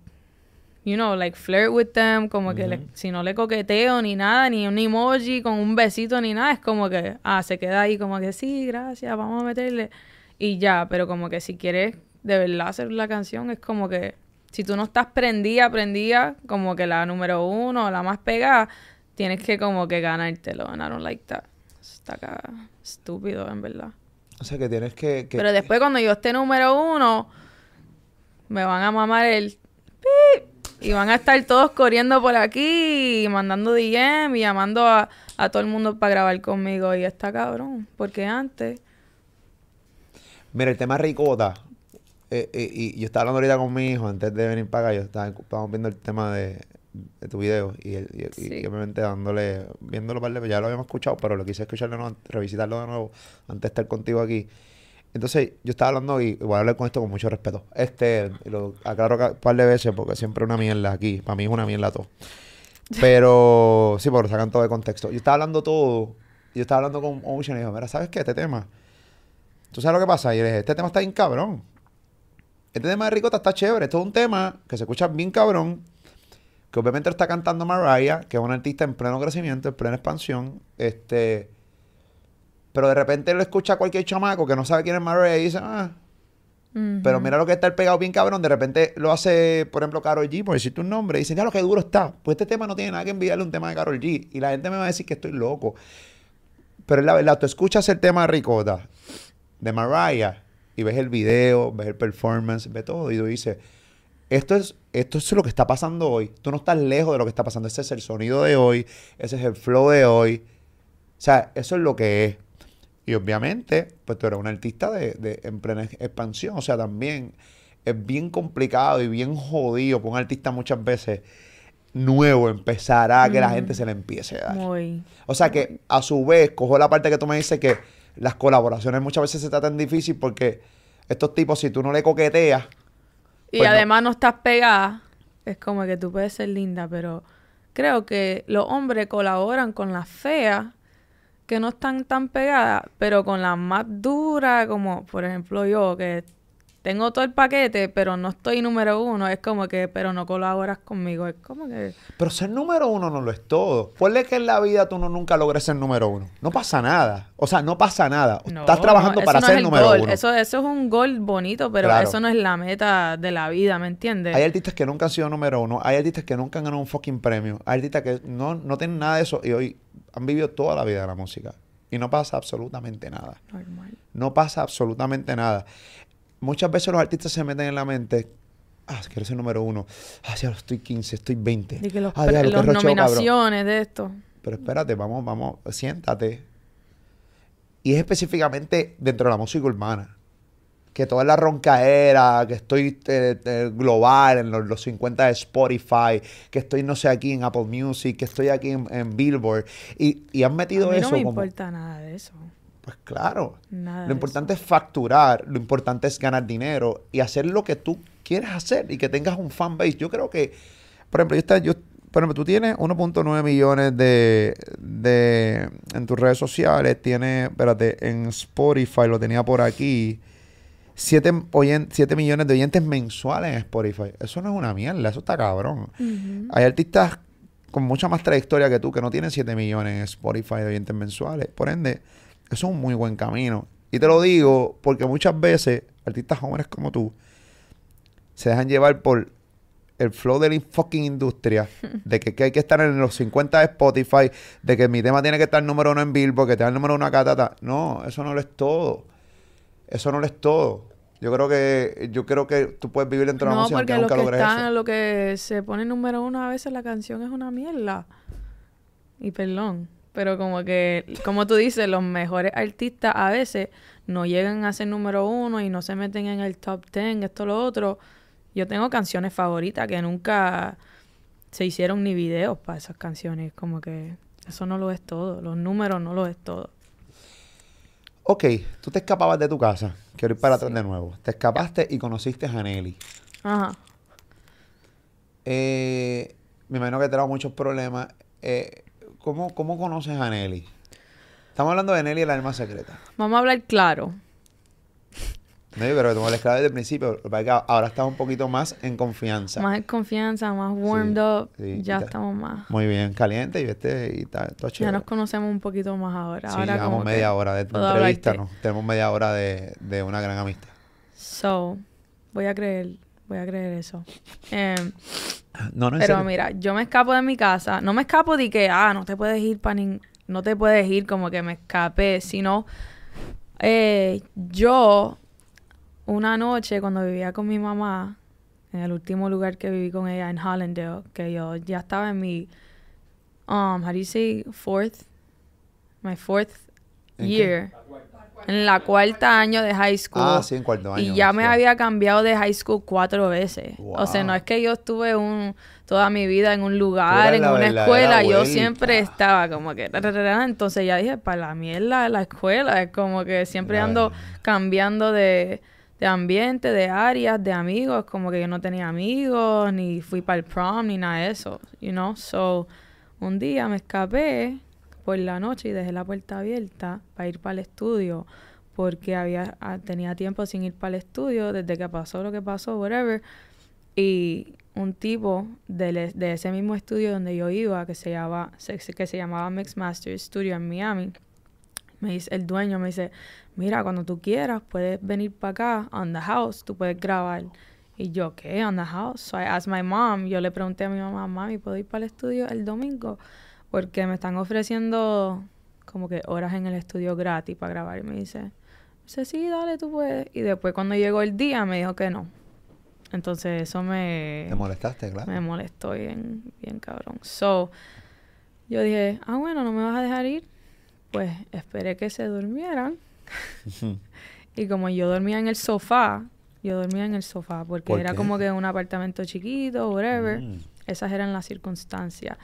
you know like flirt with them como que le- si no le coqueteo ni nada ni un emoji con un besito ni nada es como que ah se queda ahí como que sí gracias vamos a meterle y ya pero como que si quieres de verdad hacer la canción es como que si tú no estás prendida prendida como que la número uno o la más pegada tienes que como que ganártelo and I don't like that. Está acá estúpido en verdad. O sea, que tienes que... que- pero después cuando yo esté número uno, me van a mamar el y van a estar todos corriendo por aquí y mandando DM y llamando a, a todo el mundo para grabar conmigo. Y está cabrón, porque antes... Mira, el tema ricota. eh, eh, y yo estaba hablando ahorita con mi hijo antes de venir para acá. Yo estaba, estábamos viendo el tema de, de tu video. Y, él- y, Sí. y obviamente dándole, viéndolo ya lo habíamos escuchado, pero lo quise escuchar de nuevo, revisitarlo de nuevo antes de estar contigo aquí. Entonces, yo estaba hablando y voy a hablar con esto con mucho respeto. Este, lo aclaro un par de veces porque siempre una mierda aquí. Para mí es una mierda todo. Pero [LAUGHS] sí, porque sacan todo de contexto. Yo estaba hablando todo. Yo estaba hablando con Ocean y dijo, mira, ¿sabes qué? Este tema. ¿Tú sabes lo que pasa? Y le dije, este tema está bien cabrón. Este tema de Ricota está chévere. Esto es un tema que se escucha bien cabrón. Que obviamente lo está cantando Mariah, que es una artista en pleno crecimiento, en plena expansión. Este. Pero de repente lo escucha cualquier chamaco que no sabe quién es Mariah y dice, ah. Pero mira lo que está el pegado bien cabrón. De repente lo hace, por ejemplo, Carol G, por decirte un nombre. Y dicen, ya lo que duro está. Pues este tema no tiene nada que enviarle un tema de Carol G. Y la gente me va a decir que estoy loco. Pero es la verdad, tú escuchas el tema de Ricota, de Mariah, y ves el video, ves el performance, ves todo, y tú dices, esto es, esto es lo que está pasando hoy. Tú no estás lejos de lo que está pasando. Ese es el sonido de hoy, ese es el flow de hoy. O sea, eso es lo que es. Y obviamente, pues tú eres un artista de, de, en plena expansión. O sea, también es bien complicado y bien jodido para un artista muchas veces nuevo empezar a que la gente se le empiece a dar. Muy. O sea que a su vez, cojo la parte que tú me dices que las colaboraciones muchas veces se tratan difícil porque estos tipos, si tú no le coqueteas. Y pues no- además no. estás pegada. Es como que tú puedes ser linda, pero creo que los hombres colaboran con las feas que no están tan pegadas, pero con las más duras, como por ejemplo yo, que tengo todo el paquete, pero no estoy número uno. Es como que, pero no colaboras conmigo. Es como que. Pero ser número uno no lo es todo. Ponle que en la vida tú no nunca logres ser número uno. No pasa nada. O sea, no pasa nada. No, Estás trabajando no, para no ser número uno. Eso, eso es un gol bonito, pero Claro. eso no es la meta de la vida, ¿me entiendes? Hay artistas que nunca han sido número uno. Hay artistas que nunca han ganado un fucking premio. Hay artistas que no, no tienen nada de eso y hoy han vivido toda la vida de la música. Y no pasa absolutamente nada. Normal. No pasa absolutamente nada. Muchas veces los artistas se meten en la mente, ah, quiero ser número uno. Ah, ya estoy 15, estoy 20. Y que los, ah, qué los rocheo, cabrón. nominaciones de esto. Pero espérate, vamos, vamos, siéntate. Y es específicamente dentro de la música urbana. Que toda la roncaera, que estoy eh, eh, global en los, los 50 de Spotify, que estoy, no sé, aquí en Apple Music, que estoy aquí en, en Billboard. Y, y han metido A mí eso no me como. importa nada de eso. Pues claro. Nada Lo importante es facturar, lo importante es ganar dinero y hacer lo que tú quieres hacer y que tengas un fan base. Yo creo que, por ejemplo, yo, está- yo- por ejemplo, tú tienes 1.9 millones de, de en tus redes sociales, tienes, espérate, en Spotify lo tenía por aquí, 7, millones de oyentes mensuales en Spotify. Eso no es una mierda, eso está cabrón. Hay artistas con mucha más trayectoria que tú que no tienen 7 millones en Spotify de oyentes mensuales. Por ende, es un muy buen camino. Y te lo digo porque muchas veces artistas jóvenes como tú se dejan llevar por el flow de la fucking industria, de que, que hay que estar en los 50 de Spotify, de que mi tema tiene que estar número uno en Billboard, que el número uno acá, ta, ta. No, eso no lo es todo. Eso no lo es todo. Yo creo que yo creo que tú puedes vivir dentro de la No, música porque aunque lo nunca que logres está, eso. lo que se pone número uno a veces la canción es una mierda. Y perdón. Pero como que, como tú dices, los mejores artistas a veces no llegan a ser número uno y no se meten en el top ten, esto, lo otro. Yo tengo canciones favoritas que nunca se hicieron ni videos para esas canciones. Como que eso no lo es todo. Los números no lo es todo. Ok, tú te escapabas de tu casa. Quiero ir para atrás de nuevo. Te escapaste y conociste a Nelly. Ajá. Eh, me imagino que te ha dado muchos problemas. Eh, ¿cómo, ¿Cómo conoces a Nelly? Estamos hablando de Nelly, el alma secreta. Vamos a hablar claro. No, tú me lo desde el principio. Ahora estás un poquito más en confianza. Más en confianza, más warmed Sí, up. sí, ya estamos más. Muy bien, caliente y este y está todo Ya chévere. nos conocemos un poquito más ahora. Sí, ahora llevamos como que media hora de tu entrevista. ¿no? Tenemos media hora de, de una gran amistad. So, voy a creer, voy a creer eso. Em, No, no, pero serio. mira, yo me escapo de mi casa. No me escapo de que, ah, no te puedes ir para nin- No te puedes ir como que me escapé, sino... eh, yo, una noche cuando vivía con mi mamá, en el último lugar que viví con ella en Hollandale, que yo ya estaba en mi... Um, how do you say fourth? My fourth ¿En qué? En la cuarta año de high school. Ah, sí, en cuarto año. Y ya me sí. había cambiado de high school cuatro veces. O sea, no es que yo estuve un, toda mi vida en un lugar, en una escuela. Yo siempre estaba como que... Entonces ya dije, para la mierda de la escuela. Es como que siempre ando cambiando de, de ambiente, de áreas, de amigos, como que yo no tenía amigos, ni fui para el prom, ni nada de eso, you know. So, un día me escapé por la noche y dejé la puerta abierta para ir para el estudio, porque había ah, tenía tiempo sin ir para el estudio desde que pasó lo que pasó, whatever. Y un tipo de, de ese mismo estudio donde yo iba, que se, llamaba, que se llamaba Mix Master Studio en Miami, me dice, el dueño me dice, mira, cuando tú quieras, puedes venir para acá, on the house, tú puedes grabar. Y yo, ¿qué? On the house. So I asked my mom, yo le pregunté a mi mamá, mami, ¿puedo ir para el estudio el domingo? Porque me están ofreciendo como que horas en el estudio gratis para grabar. Y me dice, dice, sí, dale, tú puedes. Y después cuando llegó el día me dijo que no. Entonces eso me... ¿Te molestaste, claro? Me molestó bien, bien cabrón. So, yo dije, ah, bueno, no me vas a dejar ir. Pues esperé que se durmieran. [LAUGHS] y como yo dormía en el sofá, yo dormía en el sofá porque era como que un apartamento chiquito, whatever. Mm. Esas eran las circunstancias.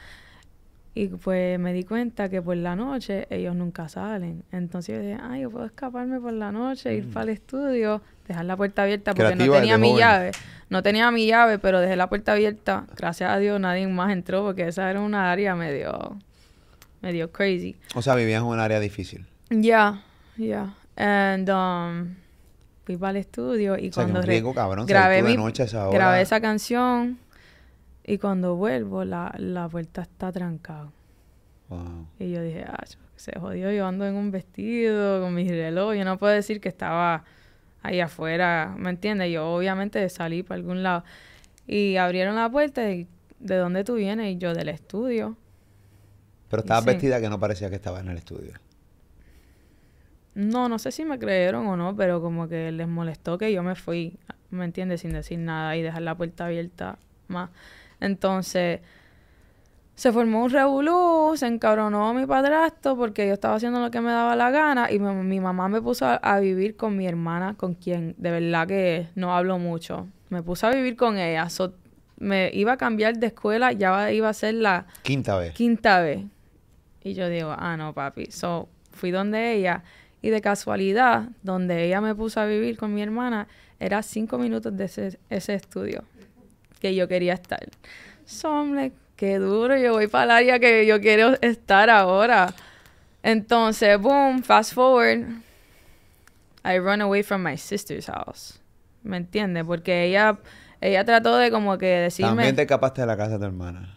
Y pues me di cuenta que por la noche ellos nunca salen. Entonces yo dije, ay, yo puedo escaparme por la noche, ir mm. para el estudio, dejar la puerta abierta porque no tenía mi llave. No tenía mi llave, pero dejé la puerta abierta. Gracias a Dios nadie más entró porque esa era una área medio, medio crazy. O sea, vivías en un área difícil. Ya, ya. And um, fui para el estudio y cuando grabé, mi, grabé esa canción y cuando vuelvo la, la puerta está trancada. Y yo dije, ah, se jodió, yo ando en un vestido con mi reloj, yo no puedo decir que estaba ahí afuera, ¿me entiendes? Yo obviamente salí para algún lado y abrieron la puerta y ¿de dónde tú vienes? Y yo del estudio. Pero estabas vestida que no parecía que estaba en el estudio. No, no sé si me creyeron o no, pero como que les molestó que yo me fui, ¿me entiendes? Sin decir nada y dejar la puerta abierta más. Entonces, se formó un revolú, se encabronó mi padrastro porque yo estaba haciendo lo que me daba la gana y mi, mamá me puso a, vivir con mi hermana, con quien de verdad que no hablo mucho. Me puse a vivir con ella. me iba a cambiar de escuela, ya iba a ser la... Quinta vez. Quinta vez. Y yo digo, ah, no, papi. So, fui donde ella y de casualidad, donde ella me puso a vivir con mi hermana, era cinco minutos de ese, ese estudio que yo quería estar. So I'm like, qué duro, yo voy para el área que yo quiero estar ahora. Entonces, boom, fast forward, I run away from my sister's house. ¿Me entiendes? Porque ella, ella trató de como que decirme... También te escapaste de la casa de tu hermana.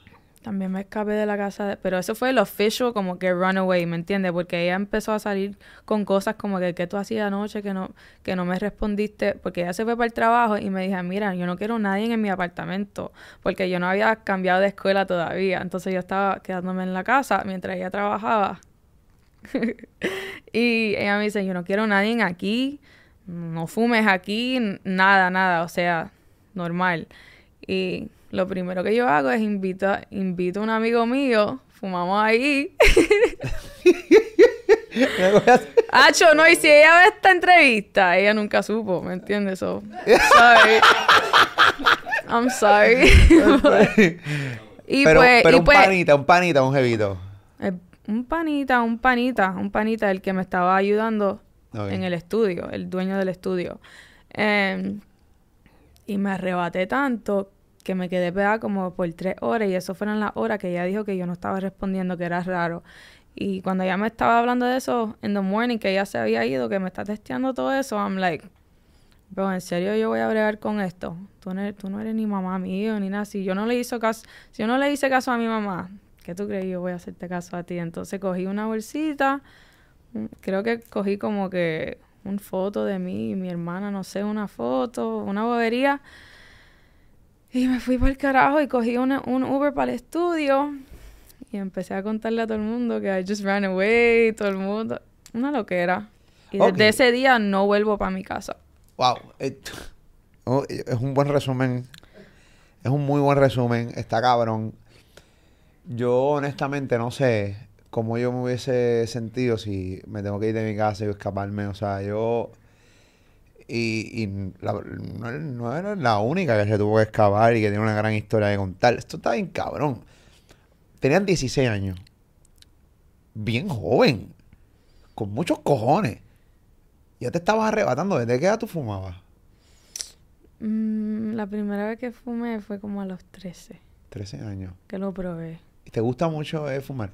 También me escapé de la casa, pero eso fue el official como que runaway, ¿me entiendes? Porque ella empezó a salir con cosas como que ¿qué tú hacías anoche que no que no me respondiste? Porque ella se fue para el trabajo y me dije, mira, yo no quiero nadie en mi apartamento, porque yo no había cambiado de escuela todavía, entonces yo estaba quedándome en la casa mientras ella trabajaba. [LAUGHS] y ella me dice, yo no quiero nadie aquí, no fumes aquí, nada, nada, o sea, normal. Y lo primero que yo hago es invito, invito a un amigo mío, fumamos ahí. [LAUGHS] Hacho, no, y si ella ve esta entrevista, ella nunca supo, ¿me entiendes? So, sorry. I'm sorry. y pero, pues, pero un pues panita, un panita, un jevito. Eh, un panita, un panita, un panita, el que me estaba ayudando en el estudio, el dueño del estudio. Em, y me arrebaté tanto que me quedé pegada como por tres horas y eso fueron las horas que ella dijo que yo no estaba respondiendo, que era raro. Y cuando ella me estaba hablando de eso en the morning, que ella se había ido, que me está testeando todo eso, I'm like, bro, ¿en serio yo voy a bregar con esto? Tú no, eres, ni mamá mío, ni nada. Si yo no le hice caso, si yo no le hice caso a mi mamá, ¿qué tú crees yo voy a hacerte caso a ti? Entonces cogí una bolsita, mm, creo que cogí como que una foto de mí y mi hermana, no sé, una foto, una bobería y me fui para el carajo y cogí un Uber para el estudio. Y empecé a contarle a todo el mundo que I just ran away, todo el mundo. Una loquera. Y desde ese día no vuelvo para mi casa. Wow. Oh, es un buen resumen. Es un muy buen resumen. Está cabrón. Yo honestamente no sé cómo yo me hubiese sentido si me tengo que ir de mi casa y escaparme. O sea, yo y, y no, era la única que se tuvo que excavar y que tiene una gran historia de contar. Esto está bien cabrón. Tenían 16 años. Bien joven. Con muchos cojones. Ya te estabas arrebatando. ¿Desde qué edad tú fumabas? Mm, la primera vez que fumé fue como a los 13, 13 años. que lo probé. ¿Y te gusta mucho eh, fumar?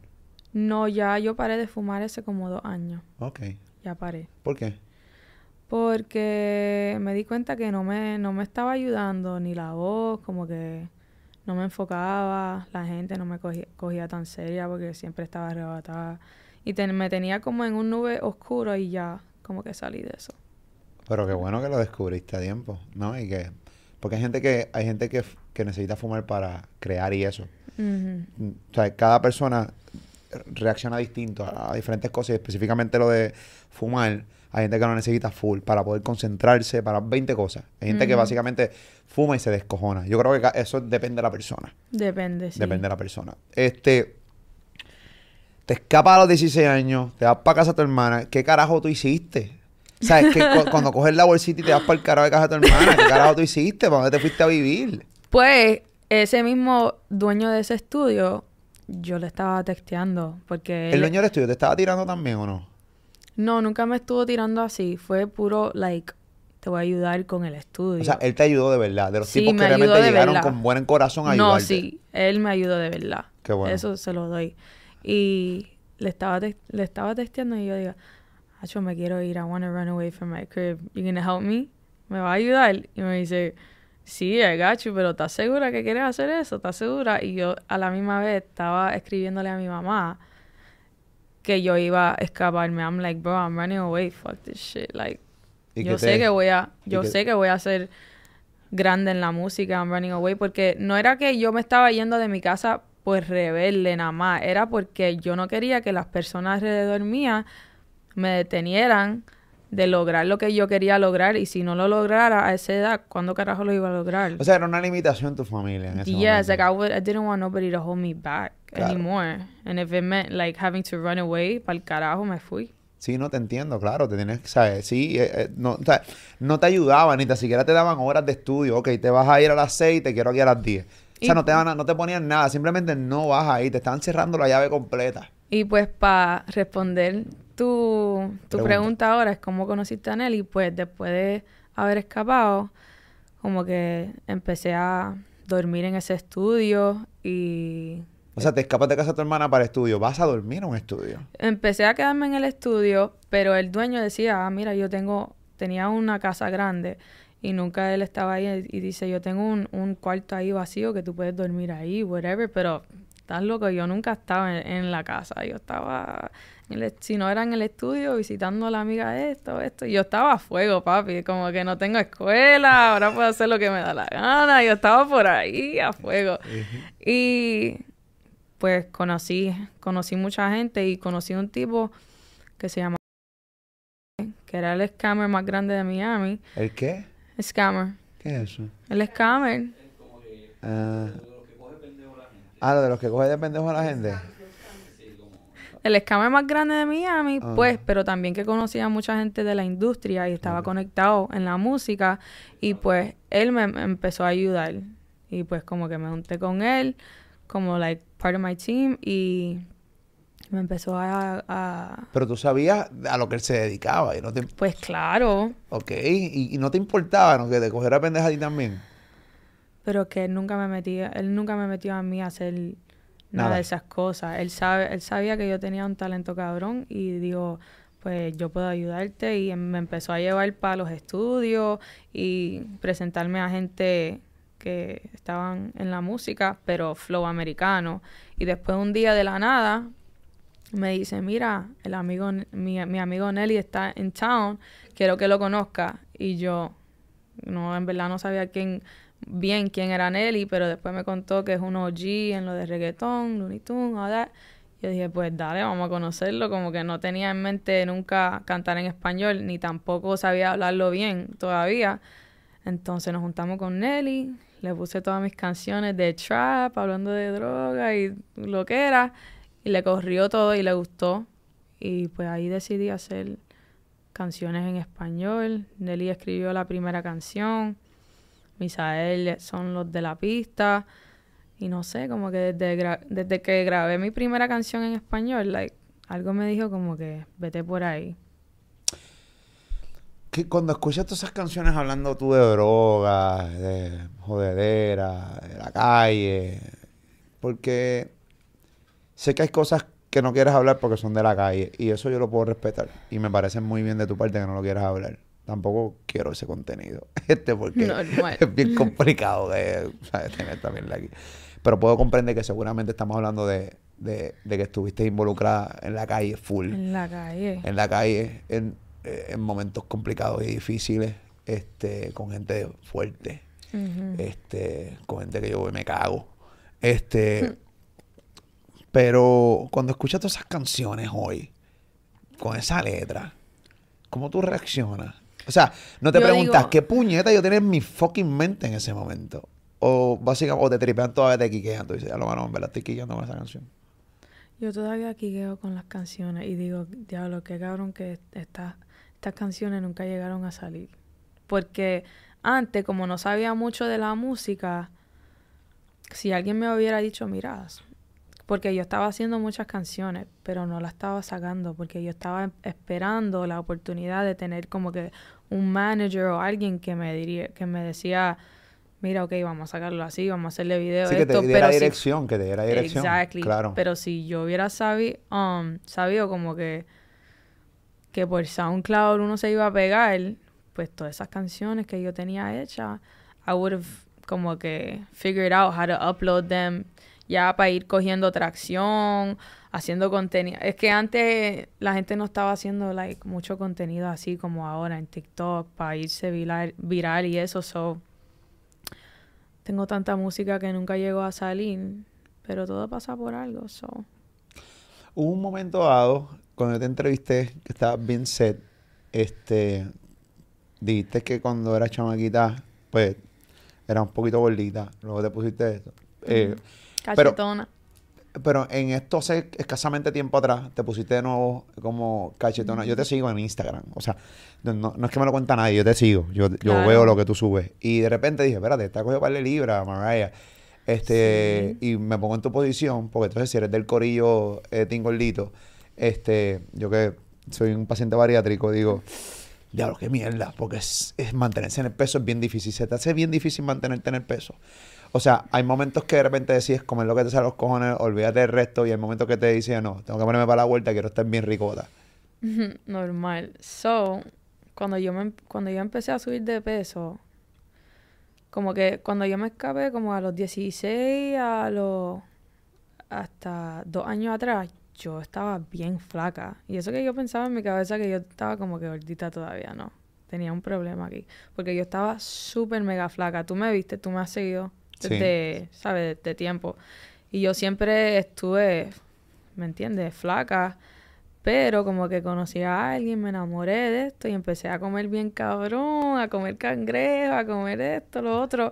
No, ya yo paré de fumar hace como dos años. Ok. Ya paré. ¿Por qué? Porque me di cuenta que no me, no me estaba ayudando ni la voz, como que no me enfocaba, la gente no me cogía, cogía tan seria porque siempre estaba arrebatada. Y me tenía como en un nube oscuro y ya como que salí de eso. Pero qué bueno que lo descubriste a tiempo, ¿no? Y que... Porque hay gente que, hay gente que, que necesita fumar para crear y eso. O sea, cada persona reacciona distinto a, a diferentes cosas y específicamente lo de fumar. Hay gente que lo necesita full para poder concentrarse para 20 cosas. Hay gente que básicamente fuma y se descojona. Yo creo que eso depende de la persona. Depende, sí. Depende de la persona. Este, te escapas a los 16 años, te vas para casa de tu hermana. ¿Qué carajo tú hiciste? ¿Sabes? Que cu- [LAUGHS] cuando coges la bolsita y te vas para el carajo de casa de tu hermana, ¿qué carajo tú hiciste? ¿Para dónde te fuiste a vivir? Pues ese mismo dueño de ese estudio, yo le estaba texteando porque... ¿El dueño del estudio te estaba tirando también o no? No, nunca me estuvo tirando así. Fue puro, like, te voy a ayudar con el estudio. O sea, él te ayudó de verdad. De los Sí, tipos que realmente llegaron verdad. con buen corazón a no, ayudarte. sí, él me ayudó de verdad. Qué bueno. Eso se lo doy. Y le estaba, le estaba texteando y yo digo, Acho, me quiero ir. I want to run away from my crib. You gonna help me? ¿Me va a ayudar? Y me dice, sí, I got you, pero ¿estás segura que quieres hacer eso? ¿Estás segura? Y yo a la misma vez estaba escribiéndole a mi mamá que yo iba a escaparme. I'm like, bro, I'm running away. Fuck this shit. Like, yo sé te- que voy a, yo que- sé que voy a ser grande en la música, I'm running away, porque no era que yo me estaba yendo de mi casa pues rebelde nada más, era porque yo no quería que las personas alrededor mía me detenieran de lograr lo que yo quería lograr y si no lo lograra a esa edad, ¿cuándo carajo lo iba a lograr? O sea, era una limitación tu familia en ese yes, momento. like I, would, I didn't want nobody to hold me back Claro. anymore. And if it meant like having to run away, para el carajo me fui. Sí, no te entiendo, claro, te tienes que saber, sí, eh, eh, no, o sea, no te ayudaban, ni tan siquiera te daban horas de estudio, ok, te vas a ir a las 6, te quiero aquí a las 10. O sea, Y- no te, van a- no te ponían nada, simplemente no vas ahí, te estaban cerrando la llave completa. Y pues para responder tu, tu Pregunta. pregunta. ahora es cómo conociste a Nelly, pues después de haber escapado, como que empecé a dormir en ese estudio y O sea, te escapas de casa de tu hermana para estudio, vas a dormir en un estudio. empecé a quedarme en el estudio, pero el dueño decía, ah, mira, yo tengo, tenía una casa grande y nunca él estaba ahí y dice, yo tengo un, un cuarto ahí vacío que tú puedes dormir ahí, whatever, pero estás loco, yo nunca estaba en, en la casa, yo estaba, en el- si no era en el estudio visitando a la amiga esto, esto, yo estaba a fuego, papi, como que no tengo escuela, ahora puedo hacer lo que me da la gana, yo estaba por ahí a fuego. Y pues conocí, conocí mucha gente y conocí un tipo que se llama que era el scammer más grande de Miami. ¿El qué? Scammer. ¿Qué es eso? El scammer. Ah, ah, lo de los que coge de pendejo a la gente. El scammer más grande de Miami, Ah. pues, pero también que conocía a mucha gente de la industria y estaba conectado en la música. Y pues él me, me empezó a ayudar. Y pues como que me junté con él, como like part of my team. Y me empezó a, a Pero tú sabías a lo que él se dedicaba y no te... pues claro, Ok, y, y no te importaba, ¿no? Que te cogiera pendeja a ti también. Pero que él nunca me metía, él nunca me metió a mí a hacer nada, Nada. de esas cosas. Él sabe, él sabía que yo tenía un talento cabrón y digo, pues yo puedo ayudarte y me empezó a llevar para los estudios y presentarme a gente que estaban en la música, pero flow americano. Y después un día de la nada me dice, mira, el amigo, mi, mi amigo Nelly está en town, quiero que lo conozca. Y yo, no, en verdad no sabía quién, bien quién era Nelly, pero después me contó que es un OG en lo de reggaetón, Looney Tunes, all that. Yo dije, pues dale, vamos a conocerlo. Como que no tenía en mente nunca cantar en español, ni tampoco sabía hablarlo bien todavía. Entonces nos juntamos con Nelly, le puse todas mis canciones de trap, hablando de droga y lo que era, y le corrió todo y le gustó. Y pues ahí decidí hacer canciones en español. Nelly escribió la primera canción. Misael son los de la pista. Y no sé, como que desde, desde que grabé mi primera canción en español, like, algo me dijo como que vete por ahí. que cuando escuchas todas esas canciones hablando tú de drogas, de jodedera, de la calle, porque sé que hay cosas que no quieres hablar porque son de la calle y eso yo lo puedo respetar y me parece muy bien de tu parte que no lo quieras hablar. Tampoco quiero ese contenido, [LAUGHS] este porque es bien complicado de, tener también aquí. Pero puedo comprender que seguramente estamos hablando de, de, que estuviste involucrada en la calle full. En la calle. En la calle, en, en momentos complicados y difíciles, este, con gente fuerte, este, con gente que yo me cago. Este, Pero cuando escuchas todas esas canciones hoy, con esa letra, ¿cómo tú reaccionas? O sea, no te preguntas, ¿qué puñeta yo tenía en mi fucking mente en ese momento? O básicamente, o te tripean todavía, te quiquean. Tú dices, ya lo van a ver, estoy quiqueando con esa canción. Yo todavía quiqueo con las canciones y digo, diablo, qué cabrón que estas canciones nunca llegaron a salir. Porque antes, como no sabía mucho de la música, si alguien me hubiera dicho, mira, porque yo estaba haciendo muchas canciones, pero no las estaba sacando porque yo estaba esperando la oportunidad de tener como que un manager o alguien que me diría, que me decía, mira, ok, vamos a sacarlo así, vamos a hacerle video. Sí, que te diera dirección, que te diera dirección. Exactly. Claro. Pero si yo hubiera sabido, um, sabido como que, que por SoundCloud uno se iba a pegar, pues todas esas canciones que yo tenía hechas, I would have como que figured out how to upload them ya para ir cogiendo tracción, haciendo contenido. Es que antes la gente no estaba haciendo like mucho contenido así como ahora en TikTok para irse viral, viral y eso. So, tengo tanta música que nunca llegó a salir, pero todo pasa por algo. So. Hubo un momento dado cuando te entrevisté que estabas bien set, este, dijiste que cuando eras chamaquita, pues era un poquito gordita, luego te pusiste esto. Eh, Cachetona. Pero, en esto hace escasamente tiempo atrás te pusiste de nuevo como cachetona. Yo te sigo en Instagram. O sea, no, es que me lo cuenta nadie, yo te sigo. Yo, veo lo que tú subes. Y de repente dije, espérate, está cogido para de libra, Mariah. Este, y me pongo en tu posición, porque entonces si eres del corillo eh, tingolito, este, yo que soy un paciente bariátrico, digo, diablo, qué mierda, porque es, es mantenerse en el peso es bien difícil. Se te hace bien difícil mantenerte en el peso. O sea, hay momentos que de repente decís, comer lo que te sale los cojones, olvídate del resto, y hay momentos que te dicen, no, tengo que ponerme para la vuelta, quiero estar bien ricota. Normal. So, cuando yo, me, cuando yo empecé a subir de peso, como que cuando yo me escapé, como a los 16, a los. hasta dos años atrás, yo estaba bien flaca. Y eso que yo pensaba en mi cabeza que yo estaba como que gordita todavía, ¿no? Tenía un problema aquí. Porque yo estaba súper mega flaca. Tú me viste, tú me has seguido de, ¿sabes? De, tiempo. Y yo siempre estuve, ¿me entiendes? Flaca. Pero como que conocí a alguien, me enamoré de esto y empecé a comer bien cabrón, a comer cangrejo, a comer esto, lo otro,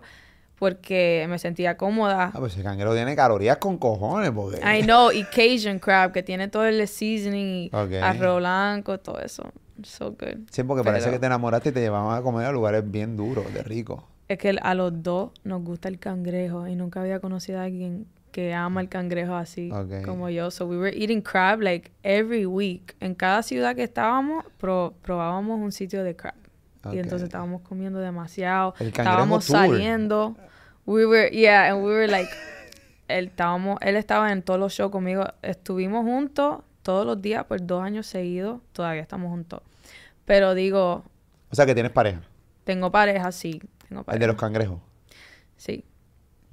porque me sentía cómoda. Ah, pues el cangrejo tiene calorías con cojones, porque... I know, y Cajun crab, que tiene todo el seasoning, arroz blanco, todo eso. So good. Sí, porque parece que te enamoraste y te llevaban a comer a lugares bien duros, de rico es que a los dos nos gusta el cangrejo y nunca había conocido a alguien que ama el cangrejo así como yo. So we were eating crab like every week. En cada ciudad que estábamos probábamos un sitio de crab. Y entonces estábamos comiendo demasiado. estábamos saliendo. We were yeah, and we were like [LAUGHS] él estábamos él estaba en todos los shows conmigo. Estuvimos juntos todos los días por dos años seguidos. Todavía estamos juntos. Pero digo, o sea que tienes pareja. Tengo pareja, sí. El de los cangrejos. Sí.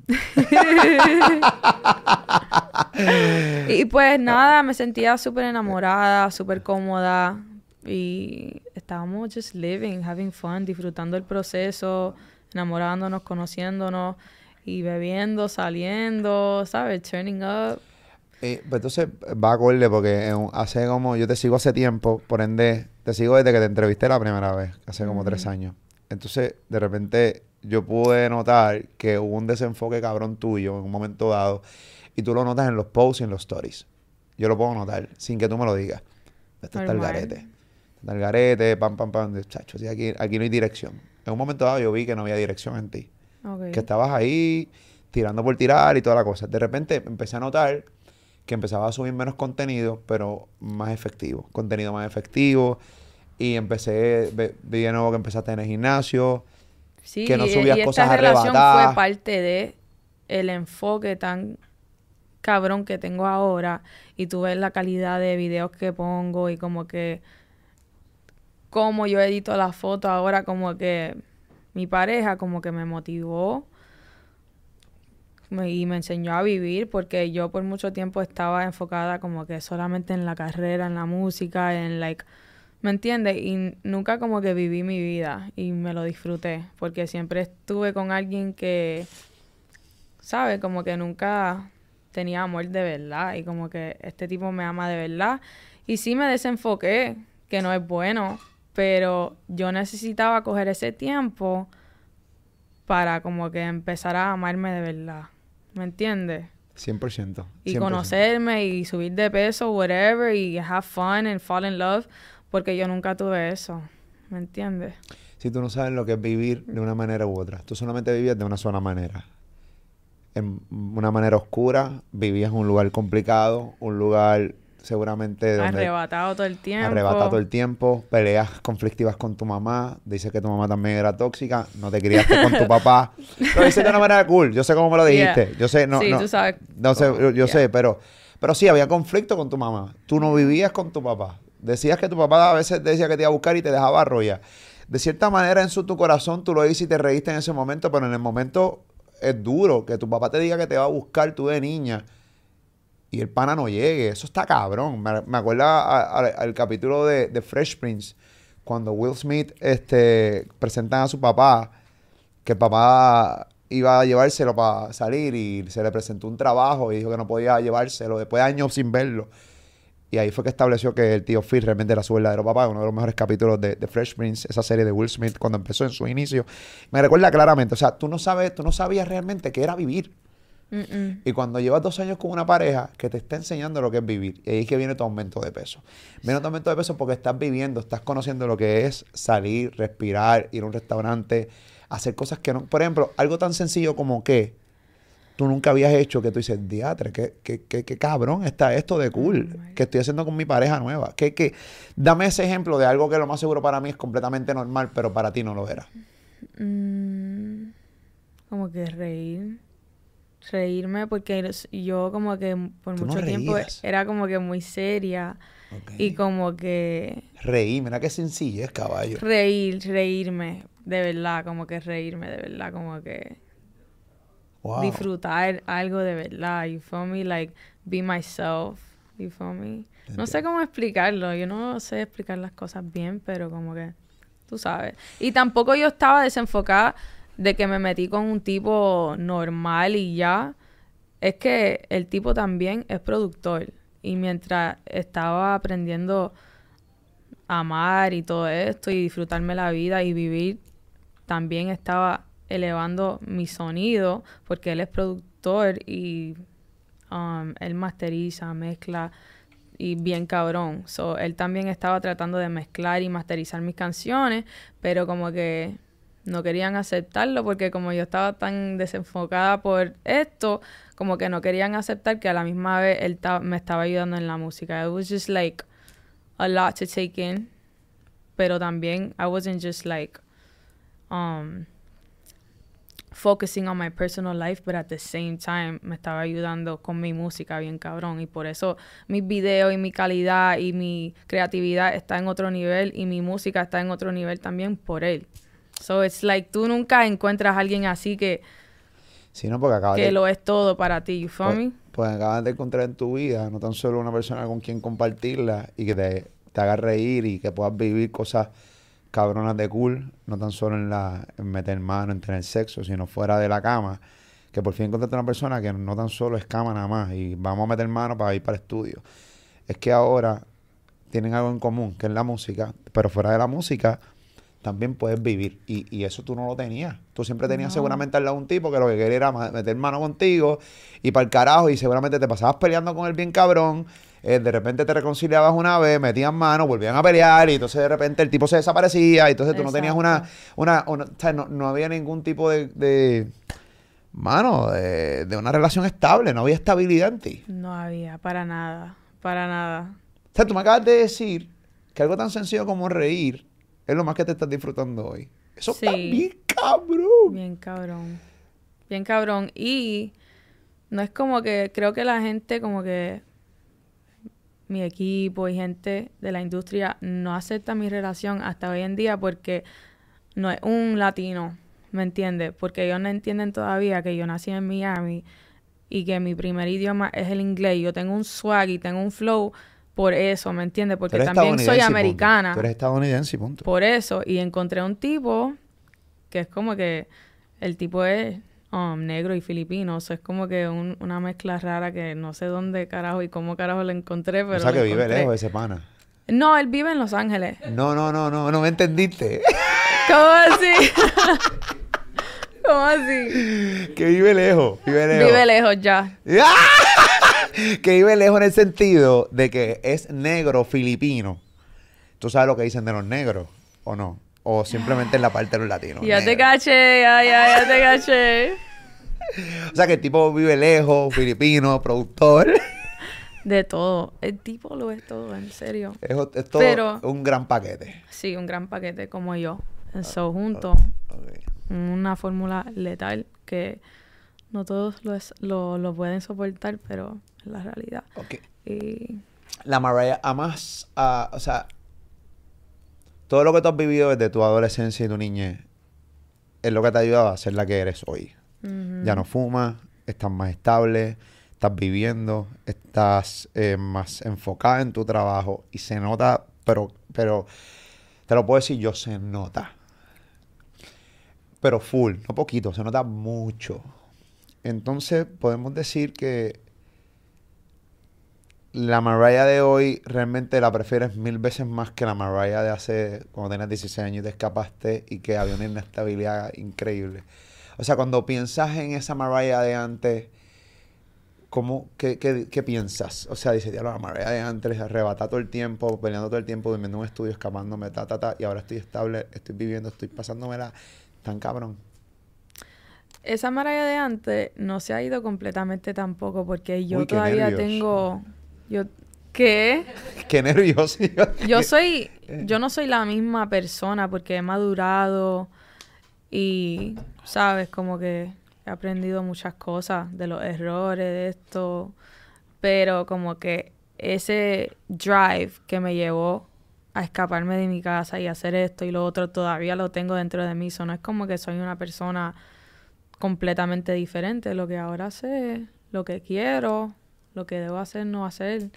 [LAUGHS] y pues nada, me sentía súper enamorada, súper cómoda. Y estábamos just living, having fun, disfrutando el proceso, enamorándonos, conociéndonos y bebiendo, saliendo, ¿sabes? Turning up. pues entonces va a acorde porque hace como, yo te sigo hace tiempo, por ende, te sigo desde que te entrevisté la primera vez, hace como tres años. Entonces, de repente, yo pude notar que hubo un desenfoque cabrón tuyo en un momento dado y tú lo notas en los posts y en los stories. Yo lo puedo notar sin que tú me lo digas. Esto está el garete. Está el garete, pam, pam, pam. Chacho, aquí, aquí no hay dirección. En un momento dado yo vi que no había dirección en ti. Que estabas ahí tirando por tirar y toda la cosa. De repente empecé a notar que empezaba a subir menos contenido, pero más efectivo. Contenido más efectivo y empecé, vi de nuevo que empezaste en el gimnasio. Sí, que no subías y cosas esta relación fue parte de el enfoque tan cabrón que tengo ahora y tú ves la calidad de videos que pongo y como que como yo edito las fotos ahora como que mi pareja como que me motivó y me enseñó a vivir porque yo por mucho tiempo estaba enfocada como que solamente en la carrera, en la música, en like, ¿me entiendes? Y nunca como que viví mi vida y me lo disfruté porque siempre estuve con alguien que, ¿sabes? Como que nunca tenía amor de verdad y como que este tipo me ama de verdad y sí me desenfoqué, que no es bueno, pero yo necesitaba coger ese tiempo para como que empezar a amarme de verdad. ¿Me entiendes? 100%. Y 100%. conocerme y subir de peso, whatever, y have fun and fall in love, porque yo nunca tuve eso. ¿Me entiendes? Si tú no sabes lo que es vivir de una manera u otra, tú solamente vivías de una sola manera. En una manera oscura, vivías en un lugar complicado, un lugar seguramente donde Arrebatado todo el tiempo. arrebata todo el tiempo, peleas conflictivas con tu mamá, dices que tu mamá también era tóxica, no te criaste con tu papá. [LAUGHS] Lo dices de una manera cool, yo sé cómo me lo dijiste, Yeah. yo sé, no, Sí, no, tú sabes no sé, yo, yo yeah. sé, pero, pero sí, había conflicto con tu mamá. Tú no vivías con tu papá. Decías que tu papá a veces decía que te iba a buscar y te dejaba arrollar. De cierta manera, en su tu corazón, tú lo dices y te reíste en ese momento, pero en el momento es duro que tu papá te diga que te va a buscar tú de niña y el pana no llegue. Eso está cabrón. Me, me acuerda a- a- al capítulo de, de Fresh Prince, cuando Will Smith este, presentan a su papá, que el papá iba a llevárselo para salir y se le presentó un trabajo y dijo que no podía llevárselo después de años sin verlo. Y ahí fue que estableció que el tío Phil realmente era su verdadero papá, uno de los mejores capítulos de, de Fresh Prince, esa serie de Will Smith cuando empezó en su inicio. Me recuerda claramente, o sea, tú no sabes, tú no sabías realmente qué era vivir. Y cuando llevas dos años con una pareja que te está enseñando lo que es vivir, y ahí es que viene tu aumento de peso. Viene tu aumento de peso porque estás viviendo, estás conociendo lo que es salir, respirar, ir a un restaurante, hacer cosas que no. Por ejemplo, algo tan sencillo como que tú nunca habías hecho que tú dices, diatre, qué, qué, qué, qué cabrón está esto de cool Oh que estoy haciendo con mi pareja nueva. Que, que, dame ese ejemplo de algo que lo más seguro para mí es completamente normal, pero para ti no lo era. Mm, como que reír. Reírme porque yo como que por Tú no mucho tiempo era como que muy seria y como que Reí, mira qué sencillez, caballo. reír, reírme, de verdad, como que reírme, de verdad, como que Wow. disfrutar algo de verdad, you feel me, like be myself, you feel me. No sé cómo explicarlo, yo no sé explicar las cosas bien, pero como que tú sabes. Y tampoco yo estaba desenfocada de que me metí con un tipo normal y ya. Es que el tipo también es productor y mientras estaba aprendiendo a amar y todo esto y disfrutarme la vida y vivir, también estaba elevando mi sonido porque él es productor y um, él masteriza, mezcla y bien cabrón. So, él también estaba tratando de mezclar y masterizar mis canciones, pero como que no querían aceptarlo porque como yo estaba tan desenfocada por esto, como que no querían aceptar que a la misma vez él me estaba ayudando en la música. It was just like a lot to take in, pero también I wasn't just like um focusing on my personal life, but at the same time me estaba ayudando con mi música bien cabrón y por eso mis videos y mi calidad y mi creatividad está en otro nivel y mi música está en otro nivel también por él. So it's like tú nunca encuentras a alguien así que, Sí, no, porque acabas que de, lo es todo para ti, you feel pues, me? pues acabas de encontrar en tu vida no tan solo una persona con quien compartirla y que te, te haga reír y que puedas vivir cosas cabronas de cool, no tan solo en, la, en meter mano, en tener sexo, sino fuera de la cama. Que por fin encontraste una persona que no tan solo es cama nada más y vamos a meter mano para ir para el estudio. Es que ahora tienen algo en común, que es la música, pero fuera de la música también puedes vivir. Y, y eso tú no lo tenías. Tú siempre tenías No. seguramente al lado un tipo que lo que quería era meter mano contigo y para el carajo. Y seguramente te pasabas peleando con él bien cabrón. Eh, de repente te reconciliabas una vez, metían mano, volvían a pelear y entonces de repente el tipo se desaparecía y entonces tú no tenías una, una, una- o sea, no, no había ningún tipo de, de mano, de, de una relación estable, no había estabilidad en ti. No había, para nada, para nada. O sea, tú me acabas de decir que algo tan sencillo como reír es lo más que te estás disfrutando hoy. Eso está bien cabrón. Bien cabrón. Bien cabrón. Y no es como que creo que la gente como que mi equipo y gente de la industria no acepta mi relación hasta hoy en día porque no es un latino, ¿me entiendes? Porque ellos no entienden todavía que yo nací en Miami y que mi primer idioma es el inglés. Yo tengo un swag y tengo un flow por eso, ¿me entiendes? Porque también soy americana. Tú eres estadounidense y punto. Por eso, y encontré un tipo que es como que el tipo es um, negro y filipino, o sea, es como que un- una mezcla rara que no sé dónde carajo y cómo carajo lo encontré, pero o sea que vive encontré. lejos ese pana. No, él vive en Los Ángeles. No, no, no, no, no me entendiste. [LAUGHS] ¿Cómo así? [LAUGHS] ¿Cómo así? que vive lejos, vive lejos. Vive lejos ya. [LAUGHS] que vive lejos en el sentido de que es negro filipino. ¿Tú sabes lo que dicen de los negros o no? O simplemente en la parte de los latinos. Ya te caché, ya, ya, ya te caché. [LAUGHS] O sea que el tipo vive lejos, filipino, productor. De todo. El tipo lo es todo, en serio. Es, es todo Pero- un gran paquete. Sí, un gran paquete como yo. Eso juntos. Ok. una fórmula letal que no todos lo, es- lo, lo pueden soportar, pero es la realidad. Ok. Y La Mariah, amas a, o sea, todo lo que tú has vivido desde tu adolescencia y tu niñez es lo que te ha ayudado a ser la que eres hoy. Ya no fumas, estás más estable, estás viviendo, estás eh, más enfocada en tu trabajo y se nota, pero, pero, te lo puedo decir yo, se nota. Pero full, no poquito, se nota mucho. Entonces podemos decir que la Mariah de hoy realmente la prefieres mil veces más que la Mariah de hace cuando tenías 16 años y te escapaste y que había una inestabilidad increíble. O sea, cuando piensas en esa Mariah de antes, ¿cómo, qué, qué- qué piensas? O sea, dices, diablo, la Mariah de antes arrebata todo el tiempo, peleando todo el tiempo, durmiendo en un estudio, escapándome, ta, ta, ta, y ahora estoy estable, estoy viviendo, estoy pasándomela tan cabrón. esa Mariah de antes no se ha ido completamente tampoco porque yo Uy, todavía nervios. tengo... Yo, ¿Qué? Qué nervioso. Yo soy... Yo no soy la misma persona porque he madurado y, ¿sabes? Como que he aprendido muchas cosas de los errores, de esto, pero como que ese drive que me llevó a escaparme de mi casa y hacer esto y lo otro todavía lo tengo dentro de mí. Eso no es como que soy una persona completamente diferente. Lo que ahora sé, lo que quiero, lo que debo hacer, no hacer.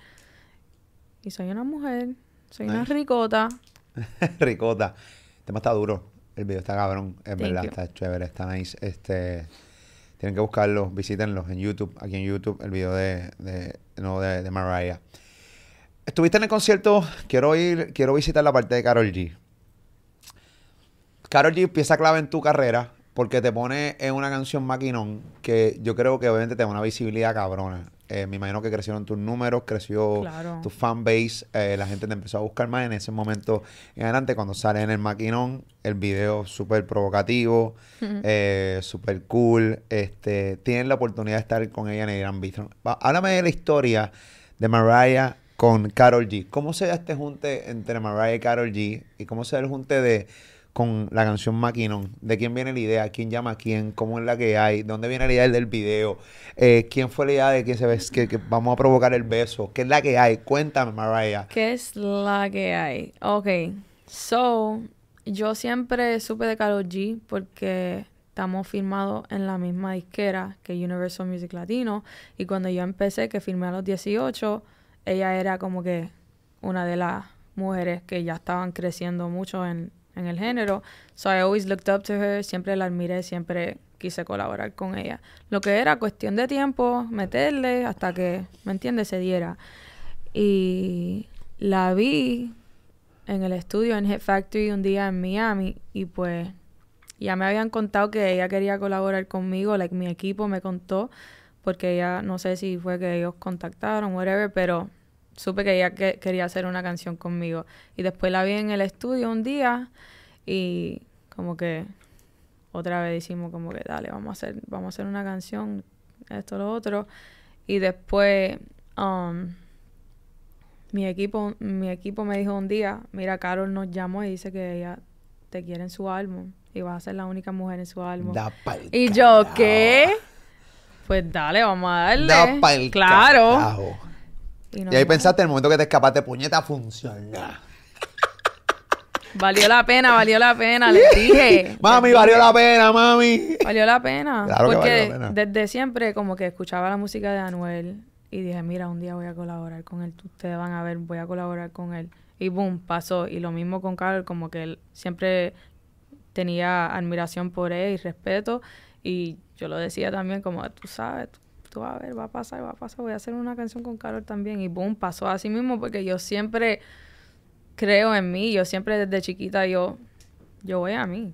Y soy una mujer, soy una ricota. [LAUGHS] Ricota. El tema está duro. El video está cabrón. Es verdad, you. está chévere, está nice. Este, tienen que buscarlo, visítenlo en YouTube. Aquí en YouTube, el video de, de, no, de, de Mariah. Estuviste en el concierto. Quiero ir, quiero visitar la parte de Carol G. Carol G pieza clave en tu carrera porque te pone en una canción maquinón que yo creo que obviamente te da una visibilidad cabrona. Eh, me imagino que crecieron tus números, creció Claro. tu fanbase, eh, la gente te empezó a buscar más en ese momento en adelante cuando sale en el maquinón, el video súper provocativo, eh, súper cool, este, tienen la oportunidad de estar con ella en el Gran Bistro. Va, Háblame de la historia de Mariah con Carol G. ¿Cómo se da este junte entre Mariah y Carol G? ¿Y cómo se da el junte de con la canción Maquinón? ¿De quién viene la idea? ¿Quién llama a quién? ¿Cómo es la que hay? ¿De dónde viene la idea del video? Eh, ¿Quién fue la idea de que se ve que, que vamos a provocar el beso? ¿Qué es la que hay? Cuéntame, Mariah. ¿Qué es la que hay? Ok, so, yo siempre supe de Karol G porque estamos firmados en la misma disquera que Universal Music Latino y cuando yo empecé, que firmé a los 18, ella era como que una de las mujeres que ya estaban creciendo mucho en, en el género. So I always looked up to her, siempre la admiré, siempre quise colaborar con ella. Lo que era cuestión de tiempo, meterle hasta que, ¿me entiendes?, se diera. Y la vi en el estudio en Hit Factory un día en Miami y pues ya me habían contado que ella quería colaborar conmigo, like mi equipo me contó porque ella no sé si fue que ellos contactaron whatever, pero supe que ella que- quería hacer una canción conmigo y después la vi en el estudio un día y como que otra vez decimos como que dale, vamos a hacer vamos a hacer una canción esto lo otro y después um, Mi equipo, mi equipo me dijo un día, mira, Carol nos llamó y dice que ella te quiere en su álbum y vas a ser la única mujer en su álbum. Da y yo. ¿qué? Pues dale, vamos a darle. Da claro. carajo. Y, ahí pensaste, en el momento que te escapaste, puñeta, funciona. Valió la pena, valió la pena, les [LAUGHS] dije. Mami, valió la pena, mami. Valió la pena. Claro que porque valió la pena. desde siempre como que escuchaba la música de Anuel y dije, mira, un día voy a colaborar con él. Ustedes van a ver, voy a colaborar con él. Y boom, pasó. Y lo mismo con Carol, como que él siempre tenía admiración por él y respeto. Y yo lo decía también como, tú sabes, tú, tú vas a ver, va a pasar, va a pasar. Voy a hacer una canción con Carol también. Y boom, pasó así mismo porque yo siempre creo en mí. Yo siempre desde chiquita yo, yo voy a mí.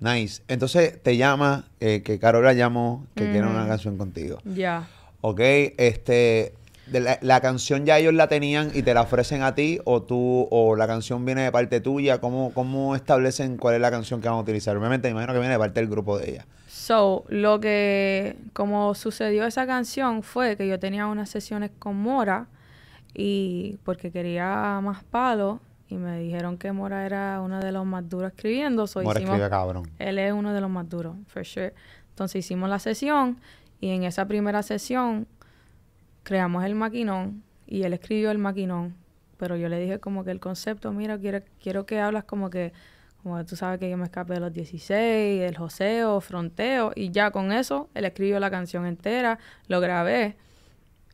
Nice. Entonces te llama, eh, que Carola llamó, que quiere una canción contigo. Ya. Ok, este, de la, la canción ya ellos la tenían y te la ofrecen a ti o tú, o la canción viene de parte tuya, ¿cómo, cómo establecen cuál es la canción que van a utilizar? Obviamente me imagino que viene de parte del grupo de ella. So, lo que, como sucedió esa canción fue que yo tenía unas sesiones con Mora y porque quería más palos y me dijeron que Mora era uno de los más duros escribiendo. So Mora hicimos- escribe cabrón. él es uno de los más duros, for sure. Entonces hicimos la sesión y en esa primera sesión creamos el maquinón y él escribió el maquinón. Pero yo le dije como que el concepto, mira, quiero, quiero que hablas como que, como tú sabes que yo me escapé de los 16, el joseo, fronteo, y ya con eso él escribió la canción entera, lo grabé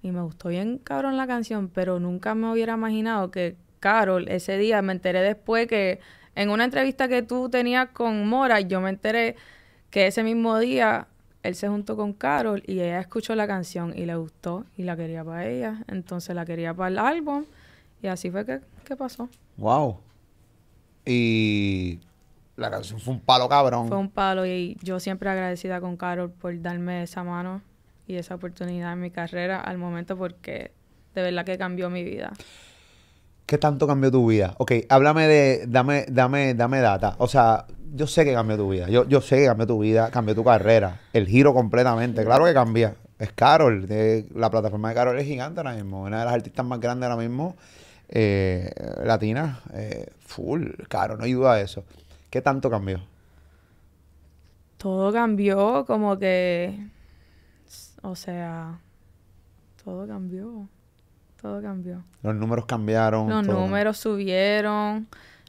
y me gustó bien cabrón la canción, pero nunca me hubiera imaginado que Carol ese día me enteré después que en una entrevista que tú tenías con Mora, yo me enteré que ese mismo día él se juntó con Carol y ella escuchó la canción y le gustó y la quería para ella, entonces la quería para el álbum y así fue que, que pasó. Wow. Y la canción fue un palo cabrón. Fue un palo y yo siempre agradecida con Carol por darme esa mano y esa oportunidad en mi carrera al momento porque de verdad que cambió mi vida. ¿Qué tanto cambió tu vida? Ok, háblame de, dame, dame, dame data. O sea, yo sé que cambió tu vida. Yo, yo sé que cambió tu vida, cambió tu carrera. El giro completamente. Claro que cambia. Es Carol. de- la plataforma de Carol es gigante ahora mismo. Una de las artistas más grandes ahora mismo. Eh, latina. eh, full. Carol, no hay duda de eso. ¿Qué tanto cambió? todo cambió, como que, o sea, todo cambió, todo cambió. Los números cambiaron. Los todo. números subieron,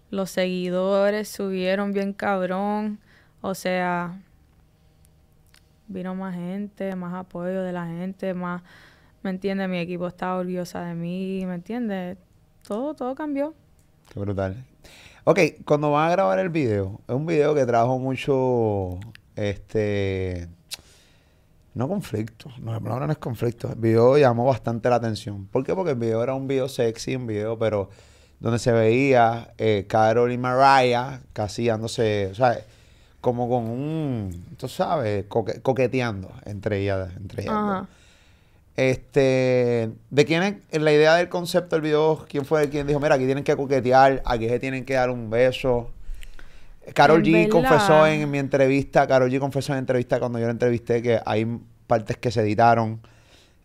los seguidores subieron bien cabrón, o sea, vino más gente, más apoyo de la gente, más, ¿me entiendes? Mi equipo estaba orgullosa de mí, ¿me entiendes? Todo, todo cambió. Qué brutal. Ok, cuando van a grabar el video, es un video que trajo mucho, este, no conflicto, no, la palabra no es conflicto, el video llamó bastante la atención. ¿Por qué? Porque el video era un video sexy, un video, pero donde se veía eh, Carol y Mariah casi dándose, o sea, como con un, tú sabes, coque- coqueteando entre ellas, entre ellas. Ajá. Este, ¿de quién es la idea del concepto del video? ¿Quién fue quien dijo, mira, aquí tienen que coquetear, aquí se tienen que dar un beso? Carol G verdad. confesó en mi entrevista, Carol G confesó en entrevista cuando yo la entrevisté que hay partes que se editaron.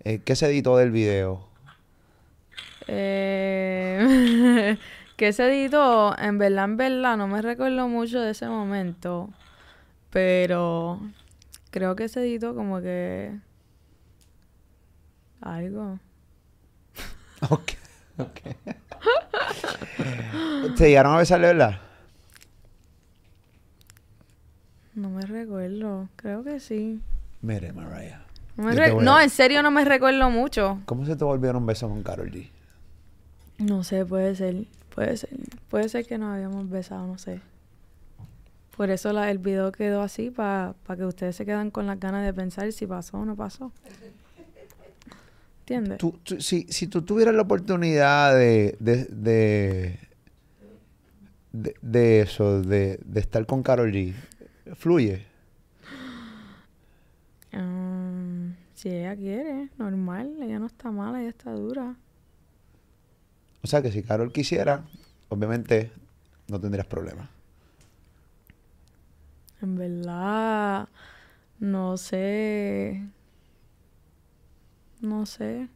Eh, ¿Qué se editó del video? Eh, [LAUGHS] que se editó, en verdad, en verdad, no me recuerdo mucho de ese momento, pero creo que se editó como que algo. Ok, ok. ¿Se llegaron a besar de verdad? No me recuerdo, creo que sí. Mire, Mariah. No, me te a- no, en serio no me recuerdo mucho. ¿Cómo se te volvieron besos con Carol G? No sé, puede ser, puede ser, puede ser que nos habíamos besado, no sé. Por eso la- el video quedó así, para que ustedes se quedan con las ganas de pensar si pasó o no pasó. ¿Entiendes? Tú- tú- si, si tú tuvieras la oportunidad de, de, de, de- de eso, de, de estar con Carol G, fluye. Mm, [GASPS] si ella quiere, normal, ella no está mala, ella está dura. O sea que si Carol quisiera, obviamente no tendrías problema. En verdad, no sé. No sé.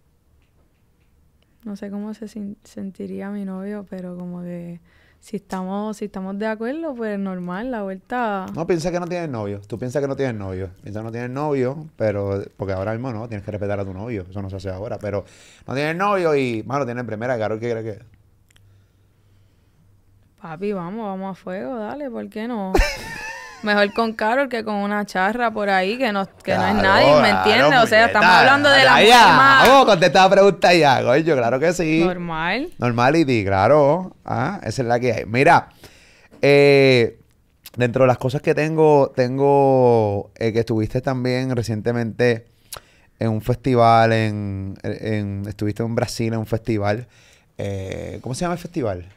No sé cómo se sentiría mi novio, pero como que si estamos, si estamos de acuerdo, pues normal, la vuelta. No, piensa que no tienes novio. Tú piensas que no tienes novio. Piensa que no tienes novio, pero... Porque ahora mismo no, tienes que respetar a tu novio. Eso no se hace ahora. Pero no tienes novio y... Mano, tienes primera. Carol, ¿qué crees que...? Papi, vamos, vamos a fuego, dale, ¿por qué no? [LAUGHS] Mejor con Carol que con una charra por ahí que no, que no es nadie, ¿me claro, entiendes? O sea, estamos hablando de la más Vamos, contesta la pregunta ya, coño. Claro que sí. normal. Normality, claro. Ah, esa es la que hay. Mira, eh, dentro de las cosas que tengo, tengo eh, que estuviste también recientemente en un festival, en, en- estuviste en Brasil en un festival. eh, ¿Cómo se llama el festival?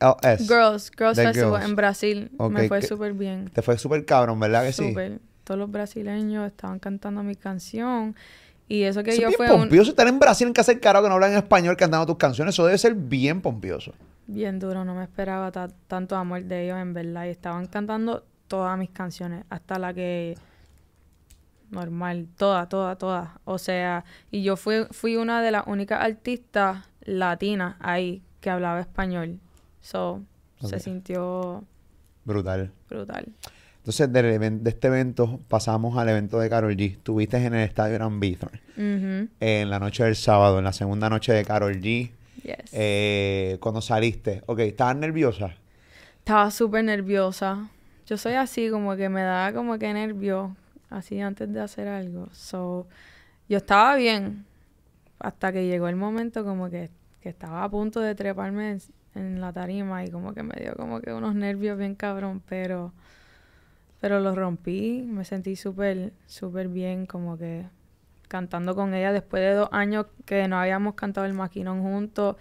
GRLS. Girls, Girls Festival Girls. en Brasil. Me fue súper bien. Te fue súper cabrón, ¿verdad que sí? Súper. Todos los brasileños estaban cantando mi canción. Y eso que Eso yo es fue bien un, pompioso estar en Brasil en casa del carajo que no hablan español cantando tus canciones. Eso debe ser bien pompioso. bien duro. No me esperaba ta- tanto amor de ellos, en verdad. Y estaban cantando todas mis canciones. Hasta la que... Normal. Todas, todas, todas. O sea... Y yo fui, fui una de las únicas artistas latinas ahí que hablaba español. So, se sintió Brutal. brutal. Entonces, del de este evento pasamos al evento de Carol G. Estuviste en el estadio Gran Bithorn Ujú. en la noche del sábado, en la segunda noche de Carol G. Yes. Eh, cuando saliste, ok, ¿estabas nerviosa? Estaba súper nerviosa. Yo soy así, como que me da como que nervio, así antes de hacer algo. So, yo estaba bien hasta que llegó el momento como que, que estaba a punto de treparme en, la tarima y como que me dio como que unos nervios bien cabrón, pero, pero lo rompí. Me sentí súper, súper bien como que cantando con ella después de dos años que no habíamos cantado el maquinón juntos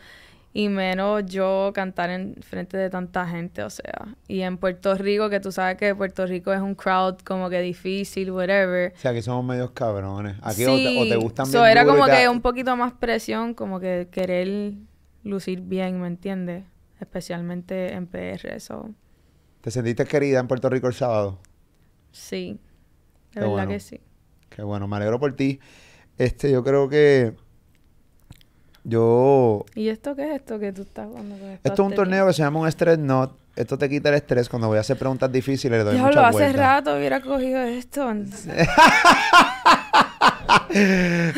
y menos yo cantar en frente de tanta gente, o sea, y en Puerto Rico, que tú sabes que Puerto Rico es un crowd como que difícil, whatever. O sea, aquí somos medios cabrones. Aquí o, te, o te Sí, gustan so bien era como te- que un poquito más presión, como que querer lucir bien, ¿me entiendes? Especialmente en PR, eso ¿Te sentiste querida en Puerto Rico el sábado? sí, de verdad bueno. que sí. Qué bueno, me alegro por ti. Este, yo creo que yo... ¿Y esto qué es esto que tú estás jugando con Esto es un torneo que se llama un Stress Not. Esto te quita el estrés cuando voy a hacer preguntas difíciles. Le doy Diablo, hace rato hubiera cogido esto. [LAUGHS]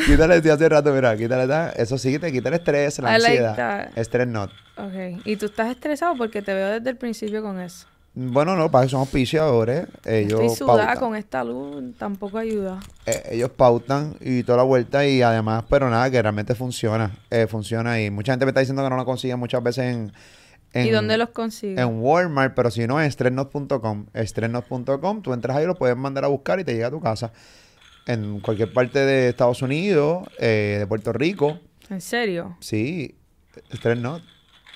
quítale, sí, hace rato, mira, quítale. ta- Eso sí, te quita el estrés, la I like ansiedad. that. Stress Not. Ok, y tú estás estresado porque te veo desde el principio con eso. Bueno, no, para eso somos auspiciadores. Ellos Estoy sudada pautan. con esta luz, tampoco ayuda. Eh, ellos pautan y toda la vuelta y además, pero nada, que realmente funciona. Eh, funciona y mucha gente me está diciendo que no lo consiguen muchas veces en... en ¿Y dónde los consigues? En Walmart, pero si no, en stressnot.com. Stressnot.com, tú entras ahí, lo puedes mandar a buscar y te llega a tu casa. En cualquier parte de Estados Unidos, eh, de Puerto Rico, ¿En serio? sí, Stressnot.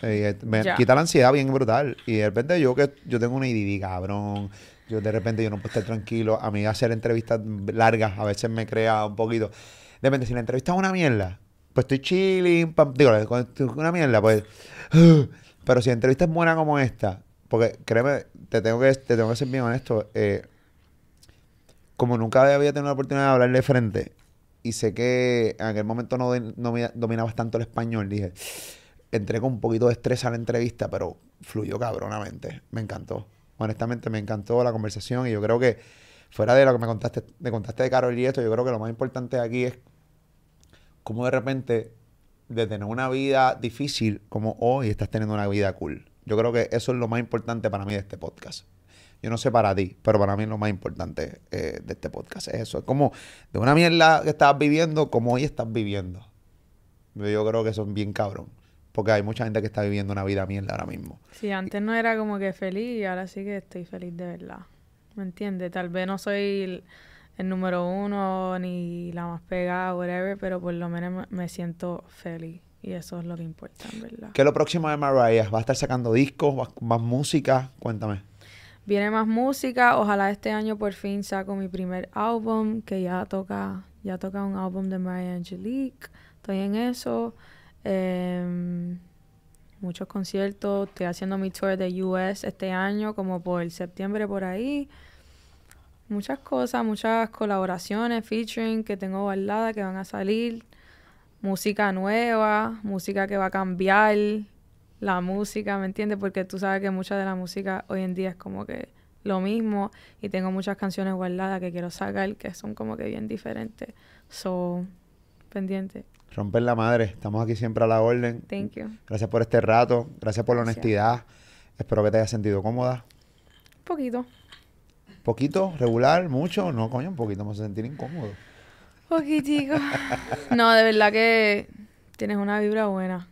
Eh, me Ya. quita la ansiedad bien brutal. Y de repente yo que yo tengo una IDD, cabrón. Yo de repente yo no puedo estar tranquilo. A mí hacer entrevistas largas a veces me crea un poquito. De repente, si la entrevista es una mierda, pues estoy chilling. pam, digo, una mierda, pues. [SIGHS] Pero si la entrevista es buena como esta, porque créeme, te tengo que, te tengo que ser bien honesto. eh, como nunca había tenido la oportunidad de hablar de frente, y sé que en aquel momento no, no dominabas tanto el español, dije, entré con un poquito de estrés a la entrevista, pero fluyó cabronamente. Me encantó. Honestamente, me encantó la conversación y yo creo que fuera de lo que me contaste, me contaste de Carol y esto, yo creo que lo más importante aquí es cómo de repente de tener una vida difícil como hoy estás teniendo una vida cool. Yo creo que eso es lo más importante para mí de este podcast. Yo no sé para ti, pero para mí es lo más importante eh, de este podcast. Es eso. Es como de una mierda que estabas viviendo, como hoy estás viviendo. Yo- creo que eso es bien cabrón. Porque hay mucha gente que está viviendo una vida mierda ahora mismo. Sí, antes no era como que feliz y ahora sí que estoy feliz de verdad. ¿Me entiendes? Tal vez no soy el, el número uno ni la más pegada, whatever, pero por lo menos me, me siento feliz. Y eso es lo que importa, en verdad. ¿Qué es lo próximo de Mariah? ¿Va a estar sacando discos? ¿Va- ¿Más música? Cuéntame. Viene más música. Ojalá este año por fin saco mi primer álbum, que ya toca, ya toca un álbum de Mariah Angelique. Estoy en eso. Em, muchos conciertos. Estoy haciendo mi tour de US este año, como por septiembre por ahí. Muchas cosas, muchas colaboraciones, featuring que tengo guardadas que van a salir. música nueva, música que va a cambiar la música, ¿me entiendes? Porque tú sabes que mucha de la música hoy en día es como que lo mismo y tengo muchas canciones guardadas que quiero sacar que son como que bien diferentes. So, pendiente. Romper la madre. Estamos aquí siempre a la orden. Thank you. Gracias por este rato. Gracias por la Gracias. honestidad. Espero que te hayas sentido cómoda. Un poquito. Poquito, regular, mucho. No, coño, un poquito me hace sentir incómodo. Poquitico. [LAUGHS] no, de verdad que tienes una vibra buena.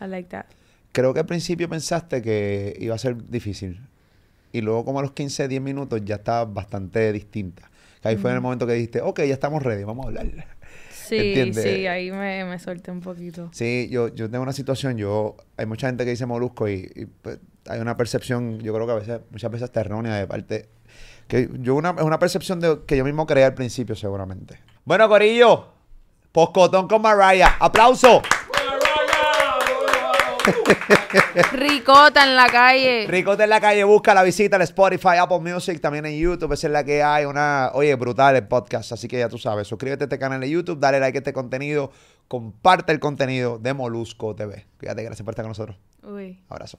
I like that. Creo que al principio pensaste que iba a ser difícil. Y luego como a los 15, 10 minutos ya estaba bastante distinta. Que ahí fue en el momento que dijiste, ok, ya estamos ready, vamos a hablar. [LAUGHS] Sí, ¿Entiendes? sí, ahí me, me solté un poquito. Sí, yo, yo tengo una situación, yo, hay mucha gente que dice molusco y, y, pues, hay una percepción, yo creo que a veces, muchas veces está errónea de parte, que yo una, es una percepción de, que yo mismo creé al principio seguramente. Bueno, Corillo, Poscotón con Mariah, aplauso. [LAUGHS] Ricota en la calle. Ricote en la calle, busca la visita al Spotify, Apple Music, también en YouTube, esa es la que hay, una, oye, brutal el podcast, así que ya tú sabes, suscríbete a este canal de YouTube, dale like a este contenido, comparte el contenido de Molusco TV. Cuídate, gracias por estar con nosotros. Uy. Abrazo.